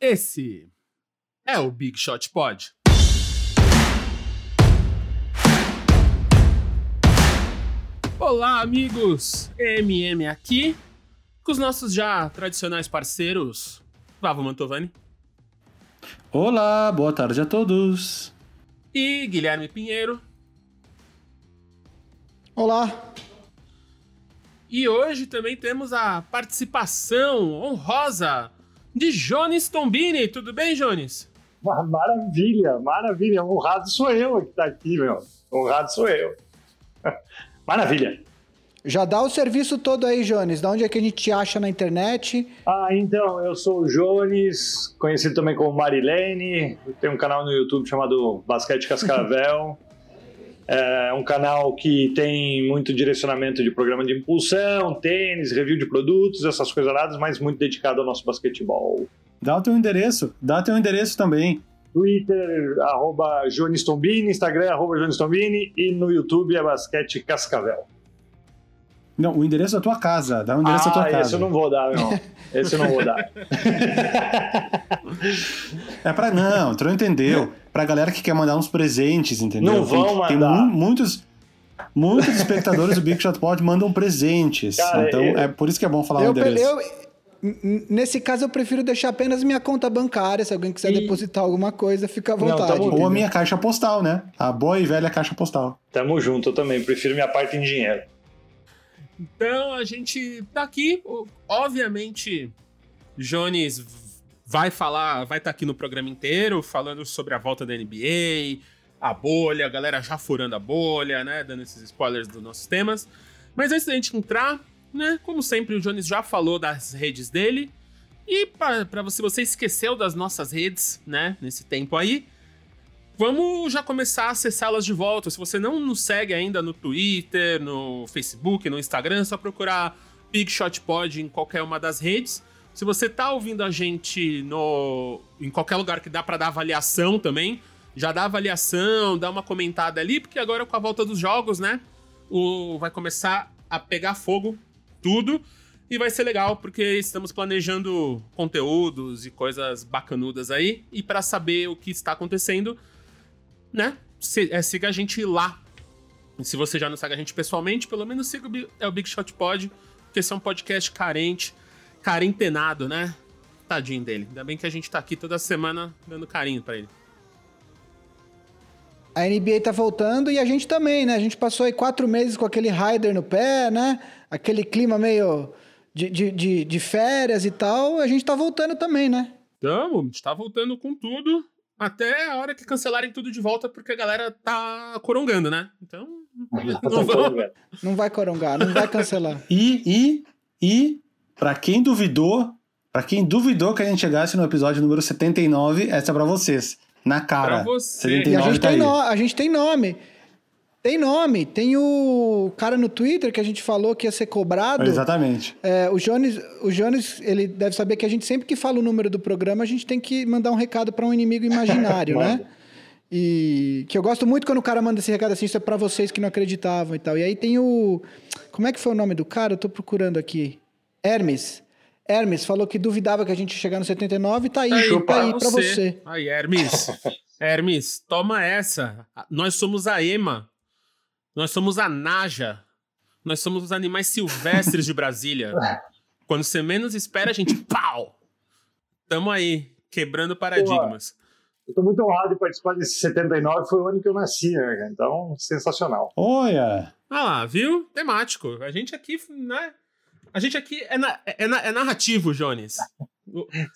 Esse é o Big Shot Pod. Olá, amigos! MM aqui, com os nossos já tradicionais parceiros, Vavo Mantovani. Olá, boa tarde a todos. E Guilherme Pinheiro. Olá. E hoje também temos a participação honrosa de Jones Tombini. Tudo bem, Jones? Maravilha, maravilha. Honrado sou eu que tá aqui, meu. Honrado sou eu. Maravilha. Já dá o serviço todo aí, Jones. Da onde é que a gente te acha na internet? Ah, então, eu sou o Jones, conhecido também como Marilene. Tenho um canal no YouTube chamado Basquete Cascavel. É um canal que tem muito direcionamento de programa de impulsão, tênis, review de produtos, essas coisas nada, mas muito dedicado ao nosso basquetebol. Dá o teu endereço, dá teu endereço também. Twitter, arroba Jones Tombini, Instagram, arroba Jones Tombini e no YouTube é Basquete Cascavel. Não, o endereço da tua casa, dá o endereço ah, da tua casa. esse eu não vou dar, não. Esse eu não vou dar. é pra. Não, tu não entendeu. Pra galera que quer mandar uns presentes, entendeu? Não vão tem, mandar. Tem mu muitos. Muitos espectadores do Big Shot Pod mandam presentes. Cara, então eu- é por isso que é bom falar Eu, o endereço. eu- nesse caso, eu prefiro deixar apenas minha conta bancária. Se alguém quiser E- depositar alguma coisa, fica à Não, vontade. tamo- Ou a minha caixa postal, né? A boa e velha caixa postal. Tamo junto, eu também. Prefiro minha parte em dinheiro. Então a gente tá aqui. Obviamente, Jones vai falar, vai estar aqui no programa inteiro, falando sobre a volta da NBA, a bolha, a galera já furando a bolha, né? Dando esses spoilers dos nossos temas. Mas antes da gente entrar, né? Como sempre, o Jones já falou das redes dele. E para você, você esqueceu das nossas redes, né? Nesse tempo aí. Vamos já começar a acessá-las de volta. Se você não nos segue ainda no Twitter, no Facebook, no Instagram, é só procurar Big Shot Pod em qualquer uma das redes. Se você tá ouvindo a gente no em qualquer lugar que dá para dar avaliação também, já dá avaliação, dá uma comentada ali, porque agora com a volta dos jogos, né, o vai começar a pegar fogo tudo e vai ser legal porque estamos planejando conteúdos e coisas bacanudas aí e para saber o que está acontecendo, né? se- é, siga a gente lá. E se você já não segue a gente pessoalmente, pelo menos siga o, é o Big Shot Pod, porque esse é um podcast carente, carentenado, né? Tadinho dele. Ainda bem que a gente tá aqui toda semana dando carinho pra ele. A NBA tá voltando e a gente também, né? A gente passou aí quatro meses com aquele rider no pé, né? Aquele clima meio de, de, de, de férias e tal. A gente tá voltando também, né? Então, a gente tá voltando com tudo até a hora que cancelarem tudo de volta, porque a galera tá corongando, né? Então, não vamos. Não vai corongar, não vai cancelar. E, e, e, pra quem duvidou, pra quem duvidou que a gente chegasse no episódio número 79, essa é pra vocês. Na cara. Pra você. E a 79 gente, tá tem aí. no, a gente tem nome. Tem nome. Tem o cara no Twitter que a gente falou que ia ser cobrado. Exatamente. É, o Jones, o Jones, ele deve saber que a gente sempre que fala o número do programa, a gente tem que mandar um recado para um inimigo imaginário, né? E que eu gosto muito quando o cara manda esse recado assim, isso é para vocês que não acreditavam e tal. E aí tem o Como é que foi o nome do cara? Eu tô procurando aqui. Hermes. Hermes falou que duvidava que a gente ia chegar no 79 tá aí, Aí, tá aí pra você. Aí, Hermes. Hermes, toma essa. Nós somos a EMA. Nós somos a Naja. Nós somos os animais silvestres de Brasília. Quando você menos espera, a gente pau! Tamo aí, quebrando paradigmas. Eu tô muito honrado de participar desse 79, foi o ano que eu nasci, né? Então, sensacional. Olha, Ah lá, viu? Temático. A gente aqui, né? A gente aqui é, na- é na- é narrativo, Jones.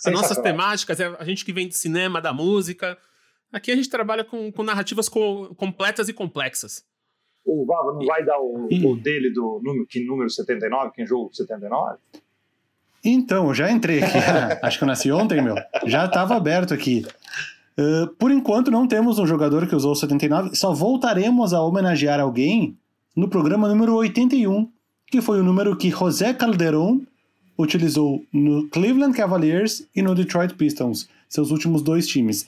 As nossas temáticas, é a gente que vem de cinema, da música. Aqui a gente trabalha com, com narrativas co- completas e complexas. O Vava não vai dar o, o dele do número, que número 79, quem jogo 79? então, eu já entrei aqui. Acho que eu nasci ontem, meu. Já tava aberto aqui. Uh, por enquanto, não temos um jogador que usou o 79. Só voltaremos a homenagear alguém no programa número 81, que foi o número que José Calderon utilizou no Cleveland Cavaliers e no Detroit Pistons, seus últimos dois times.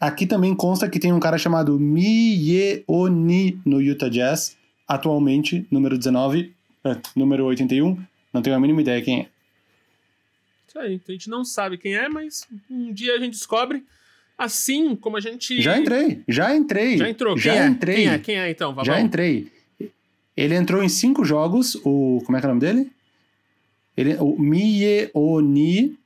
Aqui também consta que tem um cara chamado Miyeoni no Utah Jazz, atualmente número 19, eh, número 81. Não tenho a mínima ideia quem é. Isso aí, a gente não sabe quem é, mas um dia a gente descobre. Assim como a gente. Já entrei, já entrei. Já entrou, já quem é? entrei. Quem é? Quem é então? Já entrei. Ele entrou em cinco jogos. O. Como é que é o nome dele? Ele, o Mieoni.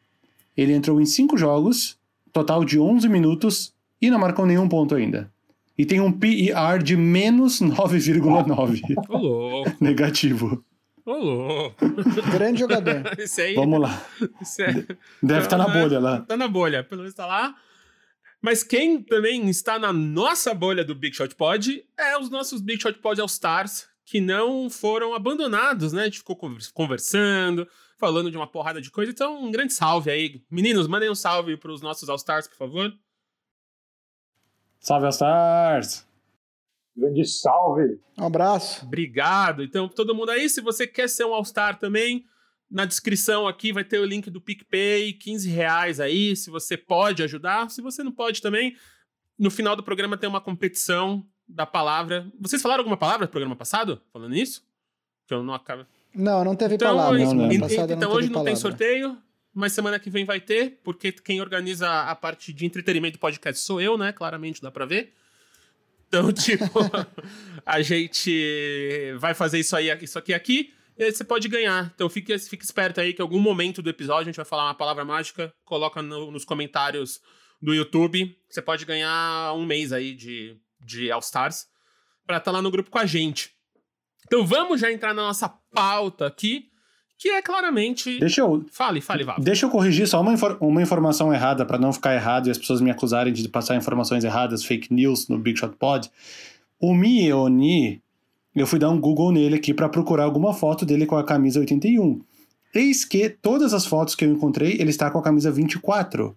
Ele entrou em cinco jogos, total de 11 minutos, e não marcou nenhum ponto ainda. E tem um PER de menos 9,9. Ô, louco, Negativo. ô, louco. Grande jogador. Esse aí. Vamos lá. é- Deve estar na Não, né? bolha lá. Tá na bolha, pelo menos tá lá. Mas quem também está na nossa bolha do Big Shot Pod é os nossos Big Shot Pod All Stars, que não foram abandonados, né? A gente ficou convers- conversando, falando de uma porrada de coisa. Então, um grande salve aí. Meninos, mandem um salve para os nossos All Stars, por favor. Salve, Stars! Grande salve. Um abraço. Obrigado. Então, todo mundo aí, se você quer ser um All-Star também, na descrição aqui vai ter o link do PicPay, 15 reais aí, se você pode ajudar. Se você não pode também, no final do programa tem uma competição da palavra. Vocês falaram alguma palavra no programa passado? Falando nisso? Que eu não acabo. Não, não teve Então, palavra. não, não. então não hoje não tem sorteio, mas semana que vem vai ter, porque quem organiza a parte de entretenimento do podcast sou eu, né? Claramente dá pra ver. Então, tipo, a gente vai fazer isso aí, isso aqui aqui, e aí você pode ganhar. Então fique, fique esperto aí que em algum momento do episódio a gente vai falar uma palavra mágica, coloca no- nos comentários do YouTube. Você pode ganhar um mês aí de, de All Stars pra estar lá no grupo com a gente. Então vamos já entrar na nossa pauta aqui, que é claramente. Deixa eu, Fale, fale, Vá. deixa eu corrigir só uma, infor- uma informação errada para não ficar errado e as pessoas me acusarem de passar informações erradas, fake news no Big Shot Pod. O Mieoni, eu fui dar um Google nele aqui para procurar alguma foto dele com a camisa 81. Eis que todas as fotos que eu encontrei, ele está com a camisa 24.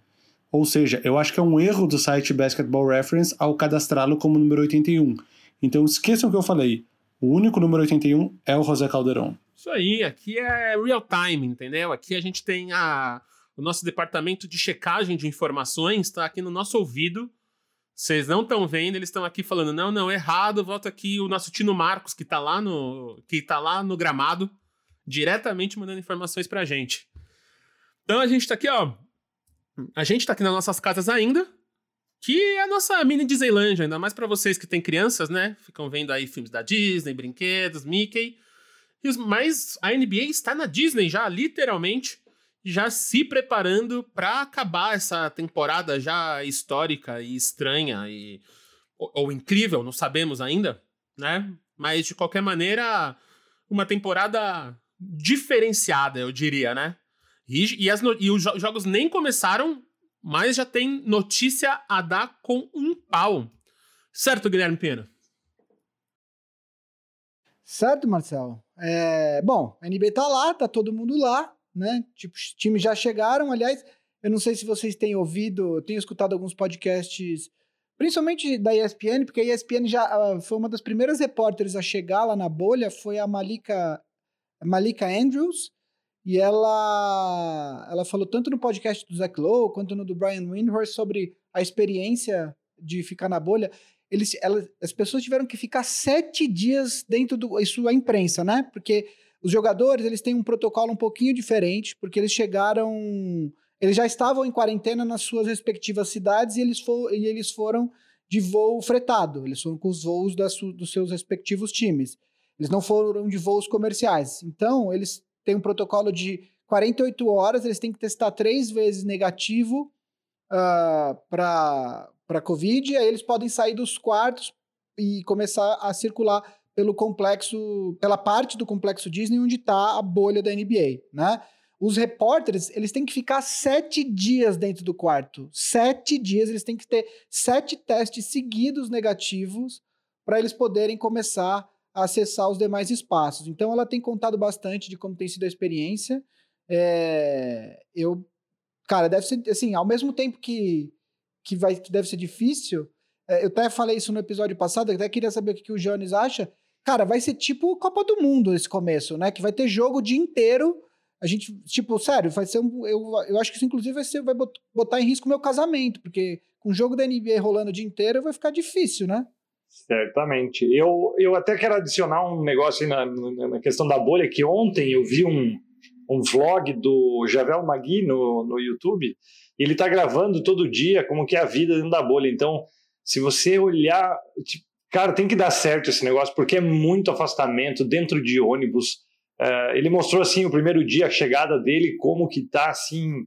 Ou seja, eu acho que é um erro do site Basketball Reference ao cadastrá-lo como número 81. Então esqueçam o que eu falei. O único número 81 é o José Calderon. Isso aí, aqui é real time, entendeu? Aqui a gente tem a, o nosso departamento de checagem de informações, está aqui no nosso ouvido. Vocês não estão vendo, eles estão aqui falando: não, não, errado, volta aqui o nosso Tino Marcos, que tá lá no, que tá lá no gramado, diretamente mandando informações pra gente. Então a gente tá aqui, ó. A gente tá aqui nas nossas casas ainda, que é a nossa mini Disneylândia, ainda mais pra vocês que têm crianças, né? Ficam vendo aí filmes da Disney, brinquedos, Mickey. Mas a NBA está na Disney já, literalmente, já se preparando para acabar essa temporada já histórica e estranha e ou, ou incrível, não sabemos ainda, né? Mas de qualquer maneira, uma temporada diferenciada, eu diria, né? E, e as e os jo- jogos nem começaram, mas já tem notícia a dar com um pau. Certo, Guilherme Pena? Certo, Marcelo? É, bom, a NBA tá lá, tá todo mundo lá, né? Tipo, os times já chegaram. Aliás, eu não sei se vocês têm ouvido, tenho escutado alguns podcasts, principalmente da ESPN, porque a ESPN já ah, foi uma das primeiras repórteres a chegar lá na bolha, foi a Malika, Malika Andrews, e ela, ela falou tanto no podcast do Zach Lowe quanto no do Brian Windhorst sobre a experiência de ficar na bolha eles, elas, as pessoas tiveram que ficar sete dias dentro do. Isso a imprensa, né? Porque os jogadores eles têm um protocolo um pouquinho diferente, porque eles chegaram. Eles já estavam em quarentena nas suas respectivas cidades e eles, for, e eles foram de voo fretado. Eles foram com os voos das, dos seus respectivos times. As não foram de voos comerciais. Então, eles têm um protocolo de 48 horas, eles têm que testar três vezes negativo uh, para para Covid, aí eles podem sair dos quartos e começar a circular pelo complexo, pela parte do complexo Disney onde está a bolha da NBA, né? Os repórteres, eles têm que ficar sete dias dentro do quarto. Sete dias, eles têm que ter sete testes seguidos negativos para eles poderem começar a acessar os demais espaços. Então, ela tem contado bastante de como tem sido a experiência. É, eu, cara, deve ser assim, ao mesmo tempo que, que, vai, que deve ser difícil, é, eu até falei isso no episódio passado, até queria saber o que, que o Jones acha. Cara, vai ser tipo Copa do Mundo esse começo, né? Que vai ter jogo o dia inteiro. A gente, tipo, sério, vai ser um. Eu, eu acho que isso, inclusive, vai, ser, vai bot- botar em risco o meu casamento, porque com o jogo da NBA rolando o dia inteiro vai ficar difícil, né? Certamente. Eu, eu até quero adicionar um negócio na na questão da bolha, que ontem eu vi um, um vlog do Javel Magui no, no YouTube. Ele está gravando todo dia como que é a vida dentro da bolha. Então, se você olhar, tipo, cara, tem que dar certo esse negócio, porque é muito afastamento dentro de ônibus. Uh, ele mostrou assim o primeiro dia, a chegada dele, como que tá assim,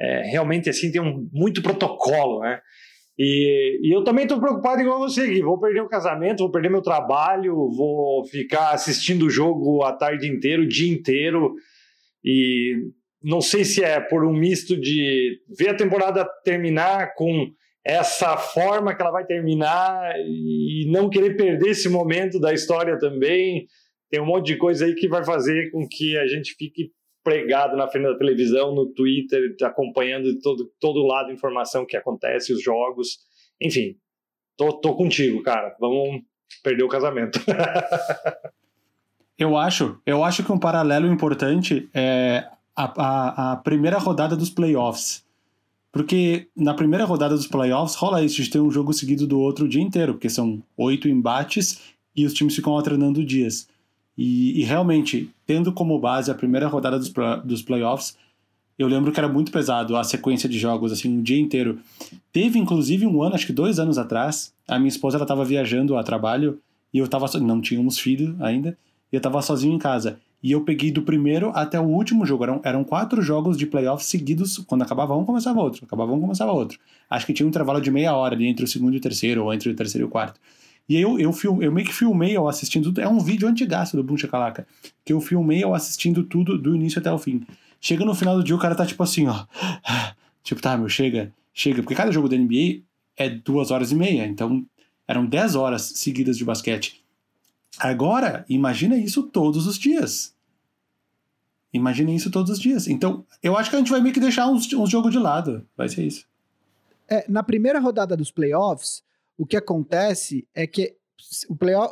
é, realmente assim, tem um, muito protocolo, né? E, e eu também estou preocupado igual você, Gui. Vou perder o casamento, vou perder meu trabalho, vou ficar assistindo o jogo a tarde inteira, o dia inteiro. E não sei se é por um misto de ver a temporada terminar com essa forma que ela vai terminar e não querer perder esse momento da história também. Tem um monte de coisa aí que vai fazer com que a gente fique pregado na frente da televisão, no Twitter, acompanhando de todo, todo lado a informação que acontece, os jogos. Enfim, tô, tô contigo, cara. Vamos perder o casamento. eu acho, eu acho que um paralelo importante é a, a, a, primeira rodada dos playoffs. Porque na primeira rodada dos playoffs rola isso, de ter um jogo seguido do outro o dia inteiro, porque são oito embates e os times ficam alternando dias. E, e, realmente, tendo como base a primeira rodada dos, dos playoffs, eu lembro que era muito pesado a sequência de jogos, assim, um dia inteiro. Teve, inclusive, um ano, acho que dois anos atrás, a minha esposa ela estava viajando a trabalho e eu estava não tínhamos filho ainda, e eu estava sozinho em casa. E eu peguei do primeiro até o último jogo. Eram, eram quatro jogos de playoffs seguidos. Quando acabava um, começava outro. Acabava um, começava outro. Acho que tinha um intervalo de meia hora ali entre o segundo e o terceiro, ou entre o terceiro e o quarto. E eu, eu, film, eu meio que filmei ao assistindo tudo. É um vídeo antigaço do Boom Chacalaca. Que eu filmei ao assistindo tudo do início até o fim. Chega no final do dia, o cara tá tipo assim, ó. Tipo, tá, meu, chega, chega. Porque cada jogo da NBA é duas horas e meia. Então, eram dez horas seguidas de basquete. Agora, imagina isso todos os dias. Imagina isso todos os dias. Então, eu acho que a gente vai meio que deixar uns, uns jogos de lado. Vai ser isso. É, na primeira rodada dos playoffs, o que acontece é que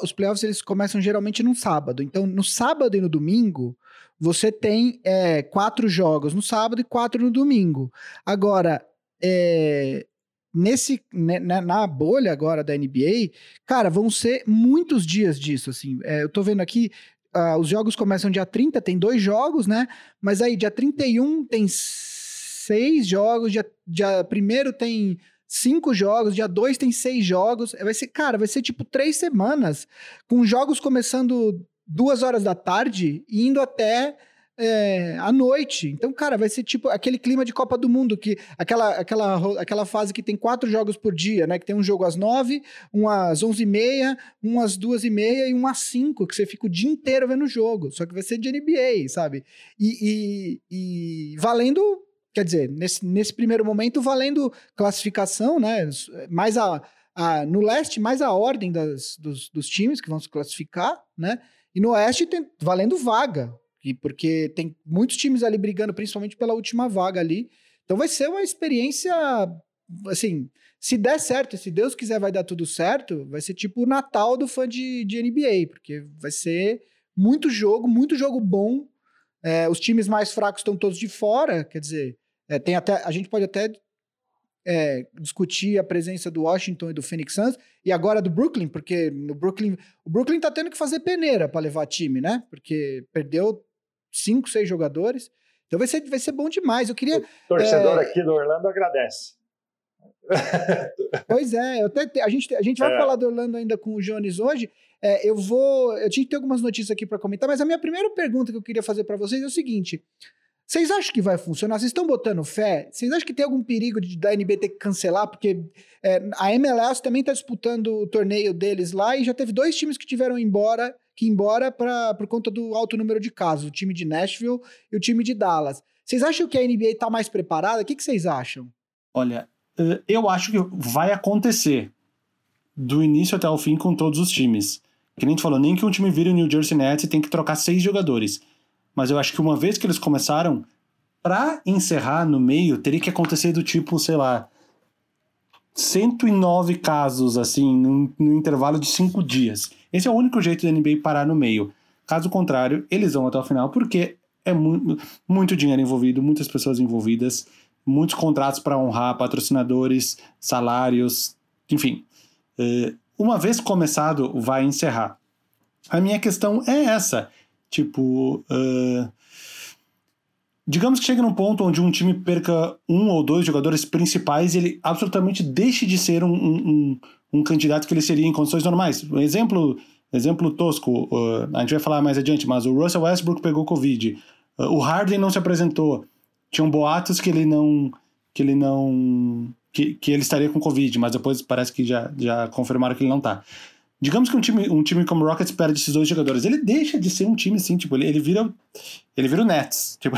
os playoffs eles começam geralmente no sábado. Então, no sábado e no domingo, você tem é, quatro jogos no sábado e quatro no domingo. Agora, é, nesse né, na bolha agora da NBA, cara, vão ser muitos dias disso, assim. É, eu tô vendo aqui, uh, os jogos começam dia 30, tem dois jogos, né? Mas aí, dia 31 tem seis jogos, dia, dia primeiro tem cinco jogos, dia dois tem seis jogos. Vai ser, cara, vai ser tipo três semanas, com jogos começando duas horas da tarde e indo até é, à noite. Então, cara, vai ser tipo aquele clima de Copa do Mundo, que aquela, aquela, aquela fase que tem quatro jogos por dia, né? Que tem um jogo às nove, um às onze e meia, um às duas e meia e um às cinco, que você fica o dia inteiro vendo o jogo. Só que vai ser de NBA, sabe? E, e, e valendo quer dizer, nesse, nesse primeiro momento, valendo classificação, né? Mais a, a, no leste, mais a ordem das, dos, dos, times que vão se classificar, né? E no oeste, tem, valendo vaga, e porque tem muitos times ali brigando, principalmente pela última vaga ali. Então vai ser uma experiência, assim, se der certo, se Deus quiser vai dar tudo certo, vai ser tipo o Natal do fã de, de NBA, porque vai ser muito jogo, muito jogo bom. É, os times mais fracos estão todos de fora, quer dizer, é, tem até, a gente pode até é, discutir a presença do Washington e do Phoenix Suns e agora do Brooklyn, porque no Brooklyn, o Brooklyn tá tendo que fazer peneira para levar time, né? Porque perdeu cinco, seis jogadores. Então vai ser, vai ser bom demais. Eu queria. O torcedor é... aqui do Orlando agradece. pois é, até, a, gente, a gente vai é. falar do Orlando ainda com o Jones hoje. É, eu vou. Eu tinha que ter algumas notícias aqui para comentar, mas a minha primeira pergunta que eu queria fazer para vocês é o seguinte: vocês acham que vai funcionar? Vocês estão botando fé? Vocês acham que tem algum perigo de, da NB ter que cancelar? Porque é, a MLS também está disputando o torneio deles lá e já teve dois times que tiveram embora, que embora pra, por conta do alto número de casos, o time de Nashville e o time de Dallas. Vocês acham que a NBA está mais preparada? O que, vocês acham? Olha, eu acho que vai acontecer do início até o fim com todos os times. Que nem gente falou, nem que um time vire o New Jersey Nets e tem que trocar seis jogadores mas eu acho que uma vez que eles começaram, para encerrar no meio, teria que acontecer do tipo, sei lá, 109 casos, assim, no intervalo de 5 dias. Esse é o único jeito da NBA parar no meio. Caso contrário, eles vão até o final, porque é mu muito dinheiro envolvido, muitas pessoas envolvidas, muitos contratos para honrar, patrocinadores, salários, enfim. Uh, uma vez começado, vai encerrar. A minha questão é essa. Tipo, uh, digamos que chegue num ponto onde um time perca um ou dois jogadores principais e ele absolutamente deixe de ser um, um, um candidato que ele seria em condições normais. Um exemplo, exemplo tosco, uh, a gente vai falar mais adiante, mas o Russell Westbrook pegou Covid, uh, o Harden não se apresentou, tinham boatos que ele não que ele não que, que ele estaria com Covid, mas depois parece que já, já confirmaram que ele não está. Digamos que um time, um time como o Rockets perde esses dois jogadores. Ele deixa de ser um time assim, tipo, ele, ele vira. Ele vira o Nets. Tipo,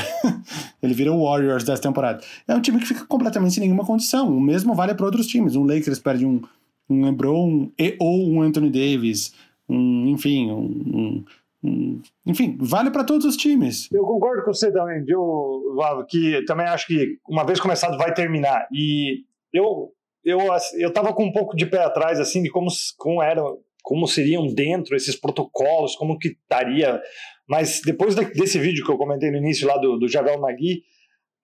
ele vira o Warriors dessa temporada. É um time que fica completamente sem nenhuma condição. O mesmo vale para outros times. Um Lakers perde um, um LeBron e, ou um Anthony Davis. Um, enfim, um, um enfim, vale para todos os times. Eu concordo com você também, viu, Vavo, que também acho que uma vez começado vai terminar. E eu eu eu tava com um pouco de pé atrás assim de como como era como seriam dentro esses protocolos, como que estaria. Mas depois desse vídeo que eu comentei no início lá do, do Javel Magui,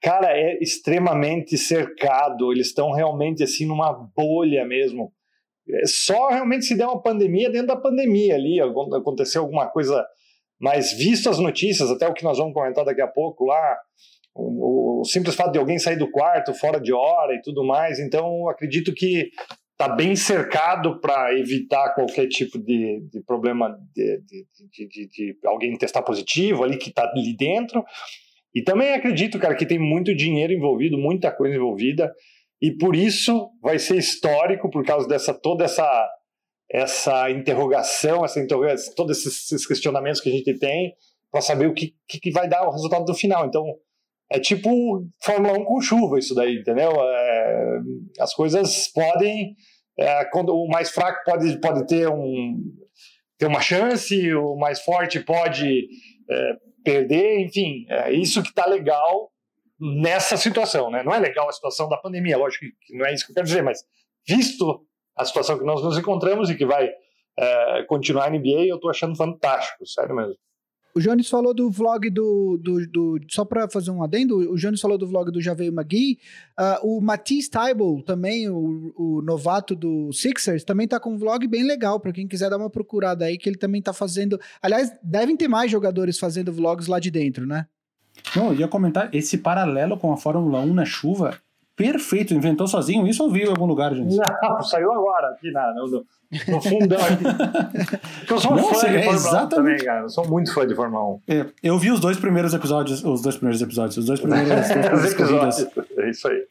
cara, é extremamente cercado. Eles estão realmente assim numa bolha mesmo. É só realmente se der uma pandemia dentro da pandemia ali, aconteceu alguma coisa. Mas visto as notícias, até o que nós vamos comentar daqui a pouco lá, o, o simples fato de alguém sair do quarto fora de hora e tudo mais, então acredito que está bem cercado para evitar qualquer tipo de, de problema de, de, de, alguém testar positivo ali que está ali dentro. E também acredito, cara, que tem muito dinheiro envolvido, muita coisa envolvida, e por isso vai ser histórico por causa dessa toda essa essa interrogação, essa interrogação, todos esses questionamentos que a gente tem para saber o que, que, vai dar o resultado do final. Então, é tipo Fórmula 1 com chuva, isso daí, entendeu? É, as coisas podem. É, quando o mais fraco pode, pode ter, um, ter uma chance, o mais forte pode é, perder, enfim, é isso que está legal nessa situação, né? Não é legal a situação da pandemia, lógico que não é isso que eu quero dizer, mas visto a situação que nós nos encontramos e que vai é, continuar a NBA, eu estou achando fantástico, sério mesmo. O Jones falou do vlog do. do, do só para fazer um adendo, o Jones falou do vlog do Javeio Magui. Uh, o Matisse Tybal, também, o, o, novato do Sixers, também tá com um vlog bem legal, para quem quiser dar uma procurada aí, que ele também tá fazendo. Aliás, devem ter mais jogadores fazendo vlogs lá de dentro, né? Não, eu ia comentar, esse paralelo com a Fórmula 1 na chuva, perfeito, inventou sozinho, isso eu vi em algum lugar, gente. Não, saiu agora, aqui na, no, no fundão eu sou Não, fã de Fórmula exatamente. 1 também, cara. Eu sou muito fã de Fórmula 1. É, eu vi os dois primeiros episódios, os dois primeiros episódios, os dois primeiros episódios. É isso aí.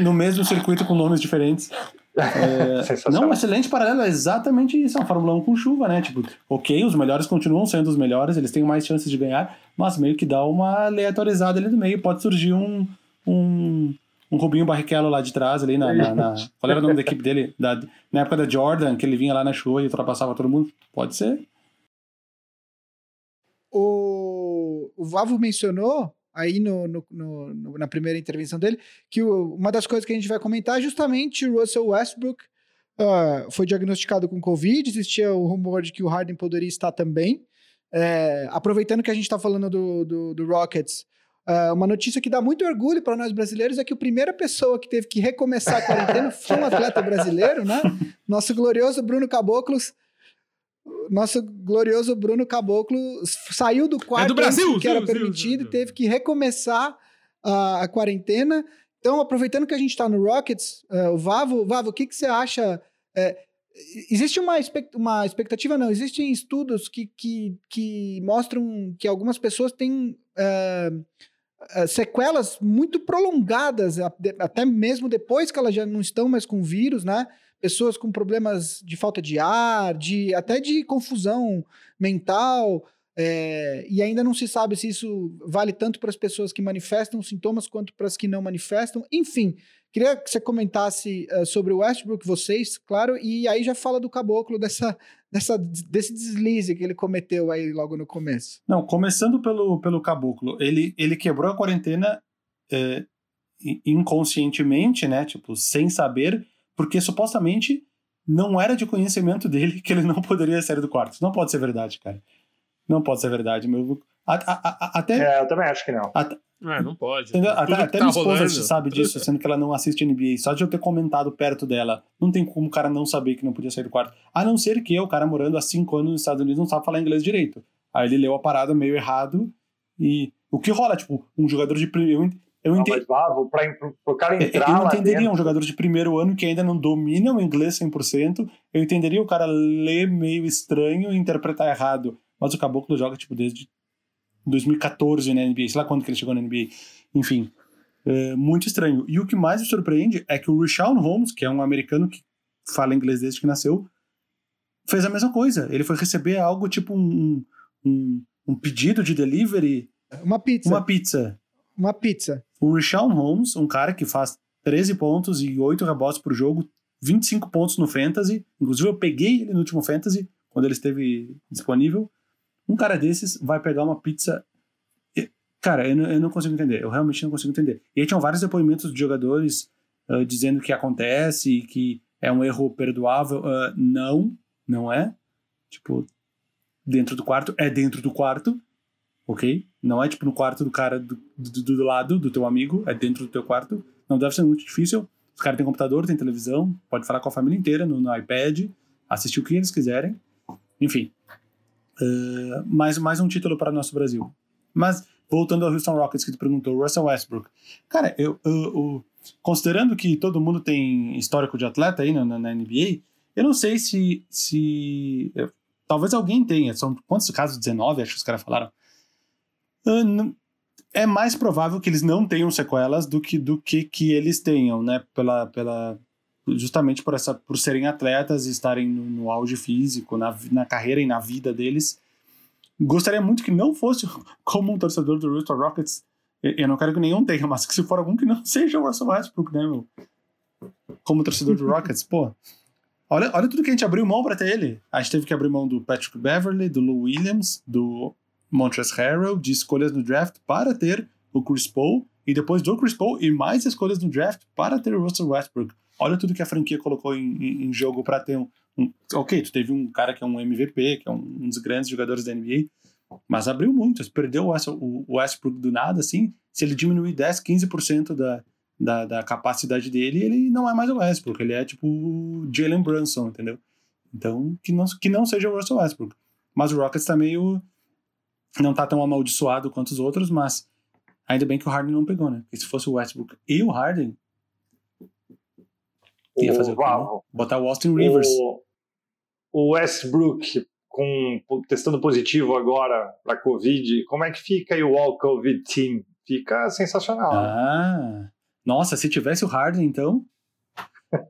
no mesmo circuito com nomes diferentes. É, não, um excelente paralelo, é exatamente isso. É uma Fórmula 1 com chuva, né? Tipo, ok, os melhores continuam sendo os melhores, eles têm mais chances de ganhar, mas meio que dá uma aleatorizada ali no meio. Pode surgir um, um um Rubinho Barrichello lá de trás, ali na, na, na, Qual era o nome da equipe dele? Da, na época da Jordan, que ele vinha lá na chuva e ultrapassava todo mundo? Pode ser. O, o Vavo mencionou aí no, no, no, na primeira intervenção dele que o, uma das coisas que a gente vai comentar é justamente o Russell Westbrook uh, foi diagnosticado com Covid, existia o rumor de que o Harden poderia estar também. É, aproveitando que a gente está falando do, do, do Rockets, Uh, uma notícia que dá muito orgulho para nós brasileiros é que a primeira pessoa que teve que recomeçar a quarentena foi um atleta brasileiro, né? Nosso glorioso Bruno Caboclos. Nosso glorioso Bruno Caboclo saiu do quarto é do Brasil, que era permitido e teve que recomeçar a, a quarentena. Então, aproveitando que a gente está no Rockets, uh, o Vavo, Vavo, o que, que você acha? É, existe uma, uma expectativa, não, existem estudos que, que, que mostram que algumas pessoas têm. Uh, sequelas muito prolongadas, até mesmo depois que elas já não estão mais com vírus, né? Pessoas com problemas de falta de ar, de até de confusão mental, é, e ainda não se sabe se isso vale tanto para as pessoas que manifestam sintomas quanto para as que não manifestam. Enfim, queria que você comentasse uh, sobre o Westbrook, vocês, claro, e aí já fala do caboclo dessa dessa, desse deslize que ele cometeu aí logo no começo? Não, começando pelo, pelo caboclo, ele, ele quebrou a quarentena é, inconscientemente, né? Tipo, sem saber, porque supostamente não era de conhecimento dele que ele não poderia sair do quarto. Não pode ser verdade, cara. Não pode ser verdade. Meu, a, a, a, até, é, eu também acho que não. É, não pode. Até, até tá minha esposa rolando. sabe disso, sendo que ela não assiste NBA. Só de eu ter comentado perto dela, não tem como o cara não saber que não podia sair do quarto. A não ser que o cara morando há cinco anos nos Estados Unidos não sabe falar inglês direito. Aí ele leu a parada meio errado e O que rola, tipo, um jogador de primeiro. Eu, Não, entendo. mas vá, vou pra, pro, cara É, entrar Eu entenderia dentro. um jogador de primeiro ano que ainda não domina o inglês 100%. Eu entenderia o cara ler meio estranho e interpretar errado. Mas o Caboclo joga, tipo, desde 2014 na NBA. Sei lá quando que ele chegou na NBA. Enfim, é muito estranho. E o que mais me surpreende é que o Rashawn Holmes, que é um americano que fala inglês desde que nasceu, fez a mesma coisa. Ele foi receber algo tipo um, um, um pedido de delivery, Uma pizza. uma Uma, pizza. pizza. O Rashawn Holmes, um cara que faz 13 pontos e 8 rebotes por jogo, 25 pontos no Fantasy. Inclusive, eu peguei ele no último Fantasy, quando ele esteve disponível. Um cara desses vai pegar uma pizza. Cara, eu não, eu não consigo entender. Eu realmente não consigo entender. E aí tinham vários depoimentos de jogadores ah, dizendo que acontece e que é um erro perdoável. Ah, não, não é. Tipo, dentro do quarto, é dentro do quarto ok? Não é tipo no quarto do cara do, do, do lado, do teu amigo, é dentro do teu quarto. Não deve ser muito difícil. Os caras têm computador, tem televisão, pode falar com a família inteira no, no iPad, assistir o que eles quiserem. Enfim. Uh, mais, mais um título para o nosso Brasil. Mas, voltando ao Houston Rockets que tu perguntou, Russell Westbrook. Cara, eu, eu- eu- considerando que todo mundo tem histórico de atleta aí na, na- NBA, eu não sei se. se eu- talvez alguém tenha. São quantos casos? 19, acho que os caras falaram. Ah, não- é mais provável que eles não tenham sequelas do que do que, que eles tenham, né? Pela, pela, justamente por, essa, por serem atletas e estarem no, no auge físico, na, na carreira e na vida deles. Gostaria muito que não fosse como um torcedor do Houston Rockets. Eu não quero que nenhum tenha, mas que se for algum que não seja o Russell Westbrook, né, meu? Como torcedor do Rockets, pô. Olha, olha tudo que a gente abriu mão pra ter ele. A gente teve que abrir mão do Patrick Beverly, do Lou Williams, do Montrezl Harrell, de escolhas no draft para ter o Chris Paul, e depois do Chris Paul e mais escolhas no draft para ter o Russell Westbrook. Olha tudo que a franquia colocou em, em- em jogo para ter um, um- Ok, tu teve um cara que é um MVP, que é um, um dos grandes jogadores da NBA, mas abriu muito. Se perdeu o West- o Westbrook do nada, assim, se ele diminuir 10, 15% da, da, da capacidade dele, ele não é mais o Westbrook, ele é tipo Jalen Brunson, entendeu? Então, que não, que não seja o Russell Westbrook. Mas o Rockets tá meio. Não tá tão amaldiçoado quanto os outros, mas ainda bem que o Harden não pegou, né? Porque se fosse o Westbrook e o Harden, ia fazer o né? Vavo, Botar o Austin Rivers. O, o Westbrook com, testando positivo agora para Covid, como é que fica aí o All Covid Team? Fica sensacional. Ah, nossa, se tivesse o Harden, então.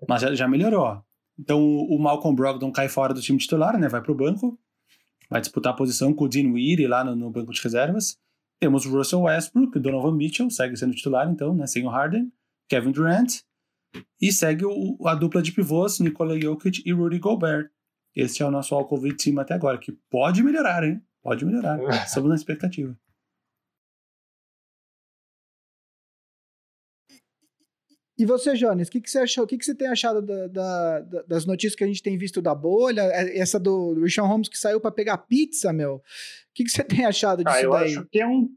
Mas já, já melhorou. Então o o Malcolm Brogdon cai fora do time titular, né? Vai pro banco. Vai disputar a posição com o Dean Weary lá no, no banco de reservas. Temos o Russell Westbrook, Donovan Mitchell, segue sendo titular, então, né? Sem o Harden. Kevin Durant. E segue o, a dupla de pivôs, Nikola Jokic e Rudy Gobert. Esse é o nosso all-covid team até agora, que pode melhorar, hein? Pode melhorar. Estamos na expectativa. E você, Jones, o que, que você achou? O que, que você tem achado da- da- da- das notícias que a gente tem visto da bolha? É- Essa do, do Richard Holmes que saiu para pegar pizza, meu. O que, que você tem achado disso Ah, eu daí? acho que é um.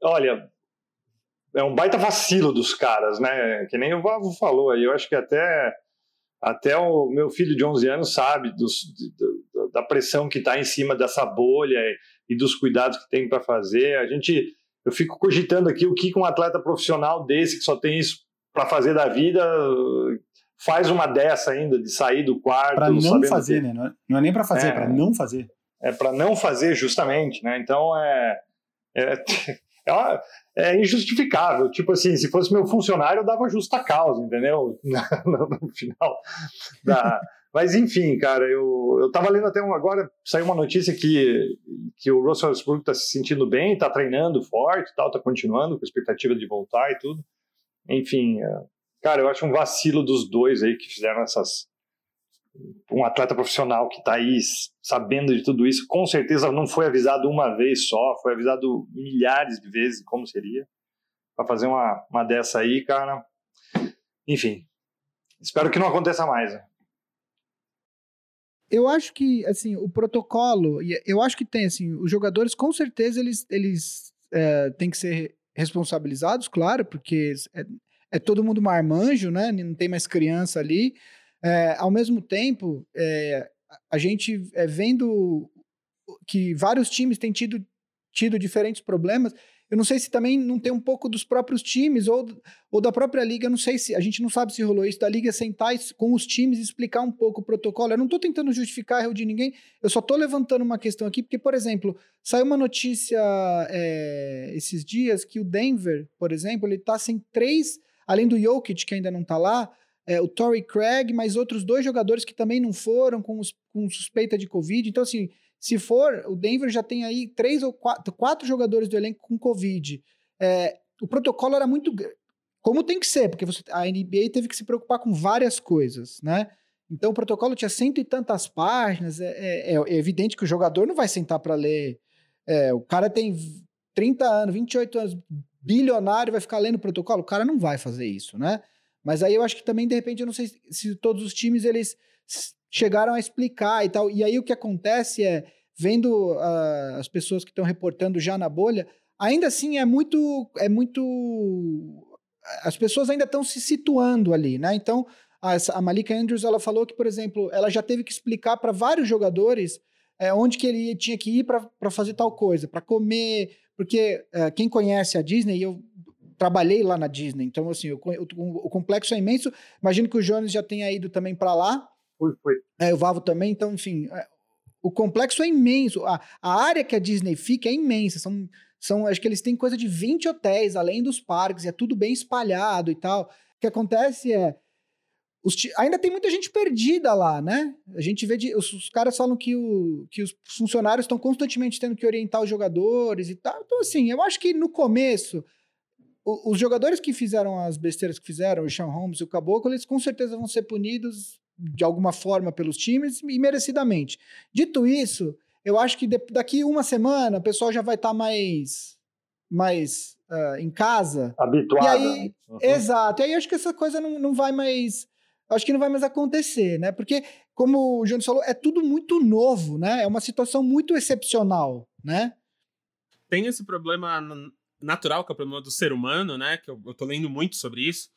Olha, é um baita vacilo dos caras, né? Que nem o Vavo falou aí. Eu acho que até, até o meu filho de 11 anos sabe dos, da pressão que está em cima dessa bolha e, e dos cuidados que tem para fazer. A gente. Eu fico cogitando aqui o que um atleta profissional desse, que só tem isso para fazer da vida, faz uma dessa ainda, de sair do quarto. Pra não fazer, que- né? Não é, é nem pra fazer, é É. pra não fazer. é para não fazer justamente, né? Então é é, é, injustificável. Tipo assim, se fosse meu funcionário, eu dava justa causa, entendeu? no, final da. Mas enfim, cara, eu, eu tava lendo até um, agora, saiu uma notícia que, que o Russell Westbrook tá se sentindo bem, tá treinando forte tal, tá continuando com expectativa de voltar e tudo. Enfim, é, cara, eu acho um vacilo dos dois aí que fizeram essas, um atleta profissional que está aí sabendo de tudo isso, com certeza não foi avisado uma vez só, foi avisado milhares de vezes como seria para fazer uma, uma dessa aí, cara. Enfim, espero que não aconteça mais. né? Eu acho que, assim, o protocolo, eu acho que tem, assim, os jogadores, com certeza, eles, eles é, têm que ser responsabilizados, claro, porque é, é todo mundo marmanjo, né? Não tem mais criança ali. É, ao mesmo tempo, é, a gente é, vendo que vários times têm tido, tido diferentes problemas, Eu não sei se também não tem um pouco dos próprios times ou, ou da própria liga. Eu não sei se a gente não sabe se rolou isso da liga sentar com os times explicar um pouco o protocolo. Eu não estou tentando justificar erro de ninguém. Eu só estou levantando uma questão aqui porque, por exemplo, saiu uma notícia é, esses dias que o Denver, por exemplo, ele está sem três, além do Jokic que ainda não está lá. É, o Torrey Craig, mais outros dois jogadores que também não foram com, os, com suspeita de Covid. Então, assim, se for, o Denver já tem aí três ou quatro, quatro jogadores do elenco com Covid. É, o protocolo era muito. Como tem que ser, porque você, a NBA teve que se preocupar com várias coisas, né? Então o protocolo tinha cento e tantas páginas. É, é, é evidente que o jogador não vai sentar para ler. É, o cara tem 30 anos, 28 anos, bilionário, vai ficar lendo o protocolo. O cara não vai fazer isso, né? Mas aí eu acho que também, de repente, eu não sei se todos os times eles chegaram a explicar e tal. E aí o que acontece é, vendo uh, as pessoas que estão reportando já na bolha, ainda assim é muito. É muito. As pessoas ainda estão se situando ali, né? Então, a, Malika Andrews ela falou que, por exemplo, ela já teve que explicar para vários jogadores é, onde que ele tinha que ir para fazer tal coisa, para comer, porque uh, quem conhece a Disney, eu trabalhei lá na Disney, então assim, o, o, o complexo é imenso. Imagino que o Jones já tenha ido também para lá. Fui, fui. É, o Vavo também, então, enfim, é, o complexo é imenso. A, a área que a Disney fica é imensa. São, são, acho que eles têm coisa de 20 hotéis, além dos parques, é tudo bem espalhado e tal. O que acontece é. Os, ainda tem muita gente perdida lá, né? A gente vê. De, os, os caras falam que, o, que os funcionários estão constantemente tendo que orientar os jogadores e tal. Então, assim, eu acho que no começo os jogadores que fizeram as besteiras que fizeram, o Sean Holmes e o Caboclo, eles com certeza vão ser punidos de alguma forma pelos times e merecidamente. Dito isso, eu acho que daqui uma semana o pessoal já vai estar tá mais, mais uh, em casa. Habituado. E aí, né? uhum. Exato. E aí acho que essa coisa não, não vai mais. Acho que não vai mais acontecer, né? Porque, como o Jones falou, é tudo muito novo, né? É uma situação muito excepcional, né? Tem esse problema natural, que é o problema do ser humano, né? Que eu, eu tô lendo muito sobre isso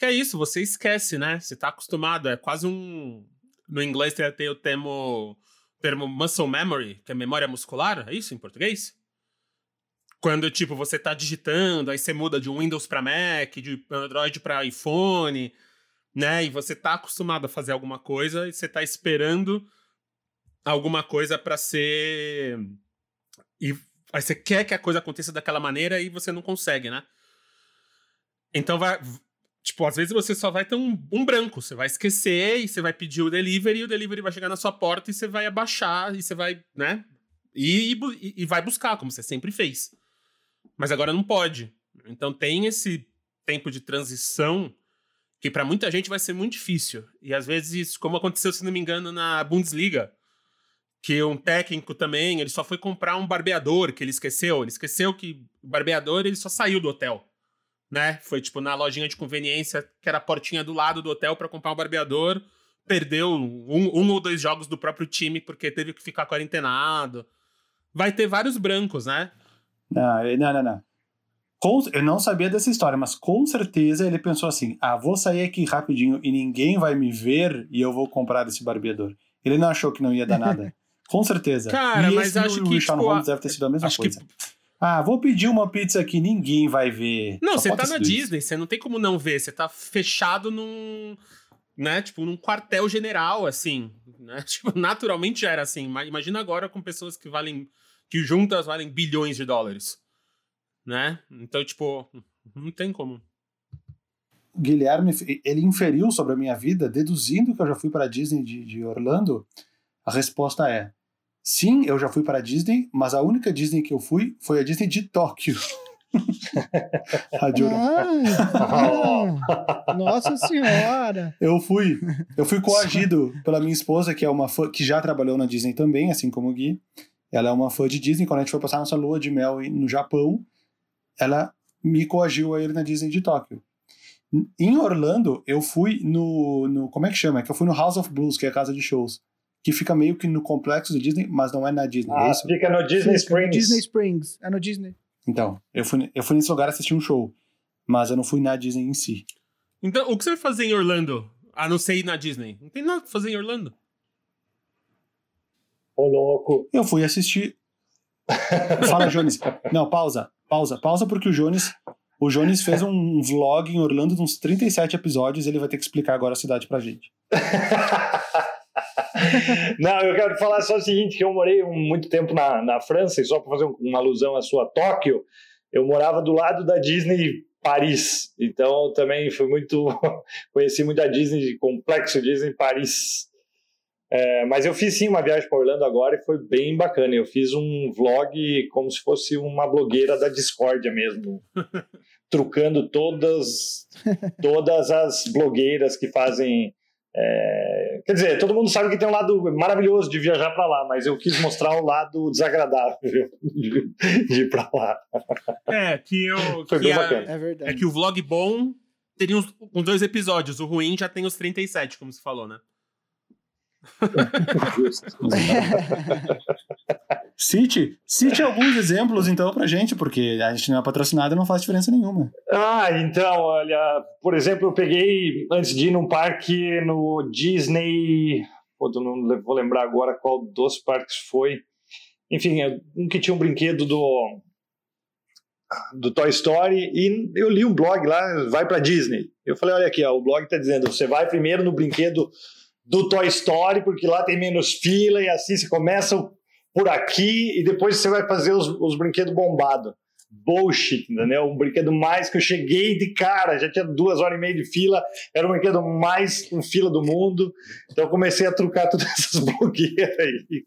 que é isso, você esquece, né? Você tá acostumado, é quase um. No inglês tem, o termo, termo muscle memory, que é memória muscular, é isso em português? Quando, tipo, você tá digitando, aí você muda de Windows para Mac, de Android para iPhone, né? E você tá acostumado a fazer alguma coisa e você tá esperando alguma coisa para ser. E aí você quer que a coisa aconteça daquela maneira e você não consegue, né? Então vai, Tipo, às vezes você só vai ter um, um, branco, você vai esquecer e você vai pedir o delivery e o delivery vai chegar na sua porta e você vai abaixar e você vai, né? E, e, e vai buscar, como você sempre fez. Mas agora não pode. Então tem esse tempo de transição que para muita gente vai ser muito difícil. E às vezes, como aconteceu, se não me engano, na Bundesliga, que um técnico também, ele só foi comprar um barbeador que ele esqueceu. Ele esqueceu que o barbeador ele só saiu do hotel né? Foi tipo na lojinha de conveniência, que era a portinha do lado do hotel para comprar um barbeador. Perdeu um, um, ou dois jogos do próprio time porque teve que ficar quarentenado. Vai ter vários brancos, né? Não, não, não, não. Com, eu não sabia dessa história, mas com certeza ele pensou assim: ah, vou sair aqui rapidinho e ninguém vai me ver e eu vou comprar esse barbeador. Ele não achou que não ia dar nada. com certeza. Cara, e mas acho que. O Sean tipo, Holmes deve ter sido a mesma coisa. Que ah, vou pedir uma pizza que ninguém vai ver. Não, você tá na Disney, você não tem como não ver. Você tá fechado num. Né, tipo, num quartel general, assim. Né? Tipo, naturalmente já era assim. Imagina agora com pessoas que valem. que juntas valem bilhões de dólares. Né? Então, tipo, não tem como. Guilherme, ele inferiu sobre a minha vida, deduzindo que eu já fui para a Disney de, de Orlando. A resposta é: Sim, eu já fui para a Disney, mas a única Disney que eu fui foi a Disney de Tóquio. ah, nossa senhora! Eu fui, eu fui coagido pela minha esposa, que é uma fã, que já trabalhou na Disney também, assim como o Gui. Ela é uma fã de Disney. Quando a gente foi passar nossa lua de mel no Japão, ela me coagiu a ir na Disney de Tóquio. Em Orlando, eu fui no, no. Como é que chama? É que eu fui no House of Blues, que é a casa de shows que fica meio que no complexo do Disney, mas não é na Disney. É ah, é isso? fica no Disney fica Springs. No Disney Springs, é no Disney. Então, eu fui, eu fui nesse lugar assistir um show, mas eu não fui na Disney em si. Então, o que você vai fazer em Orlando, a não ser ir na Disney? Não tem nada pra fazer em Orlando. Ô, louco. Eu fui assistir... Fala, Jones. Não, pausa. pausa, pausa porque o Jones, o Jones fez um vlog em Orlando de uns 37 episódios, ele vai ter que explicar agora a cidade pra gente. Não, eu quero falar só o seguinte, que eu morei muito tempo na, na França, e só para fazer uma alusão à sua Tóquio, eu morava do lado da Disney Paris. Então também fui muito conheci muito a Disney, complexo Disney Paris. É, mas eu fiz sim uma viagem para Orlando agora e foi bem bacana. Eu fiz um vlog como se fosse uma blogueira da discórdia mesmo, trucando todas todas as blogueiras que fazem é, quer dizer, todo mundo sabe que tem um lado maravilhoso de viajar para lá, mas eu quis mostrar o lado desagradável de, de ir para lá. É, que eu. Foi que bem a- bacana. É verdade. É que o vlog bom teria uns, uns dois episódios. O ruim já tem os 37, como você falou, né? Cite, cite alguns exemplos então pra gente, porque a gente não é patrocinado e não faz diferença nenhuma. Ah, então, olha, por exemplo, eu peguei antes de ir num parque no Disney. Não vou lembrar agora qual dos parques foi. Enfim, é um que tinha um brinquedo do do Toy Story e eu li um blog lá, vai para Disney. Eu falei, olha aqui, ó, o blog tá dizendo, você vai primeiro no brinquedo do Toy Story porque lá tem menos fila e assim você começa por aqui e depois você vai fazer os, os brinquedos bombados bullshit, entendeu? Um brinquedo mais que eu cheguei de cara, já tinha duas horas e meia de fila, era o brinquedo mais com fila do mundo, então eu comecei a trucar todas essas blogueiras aí.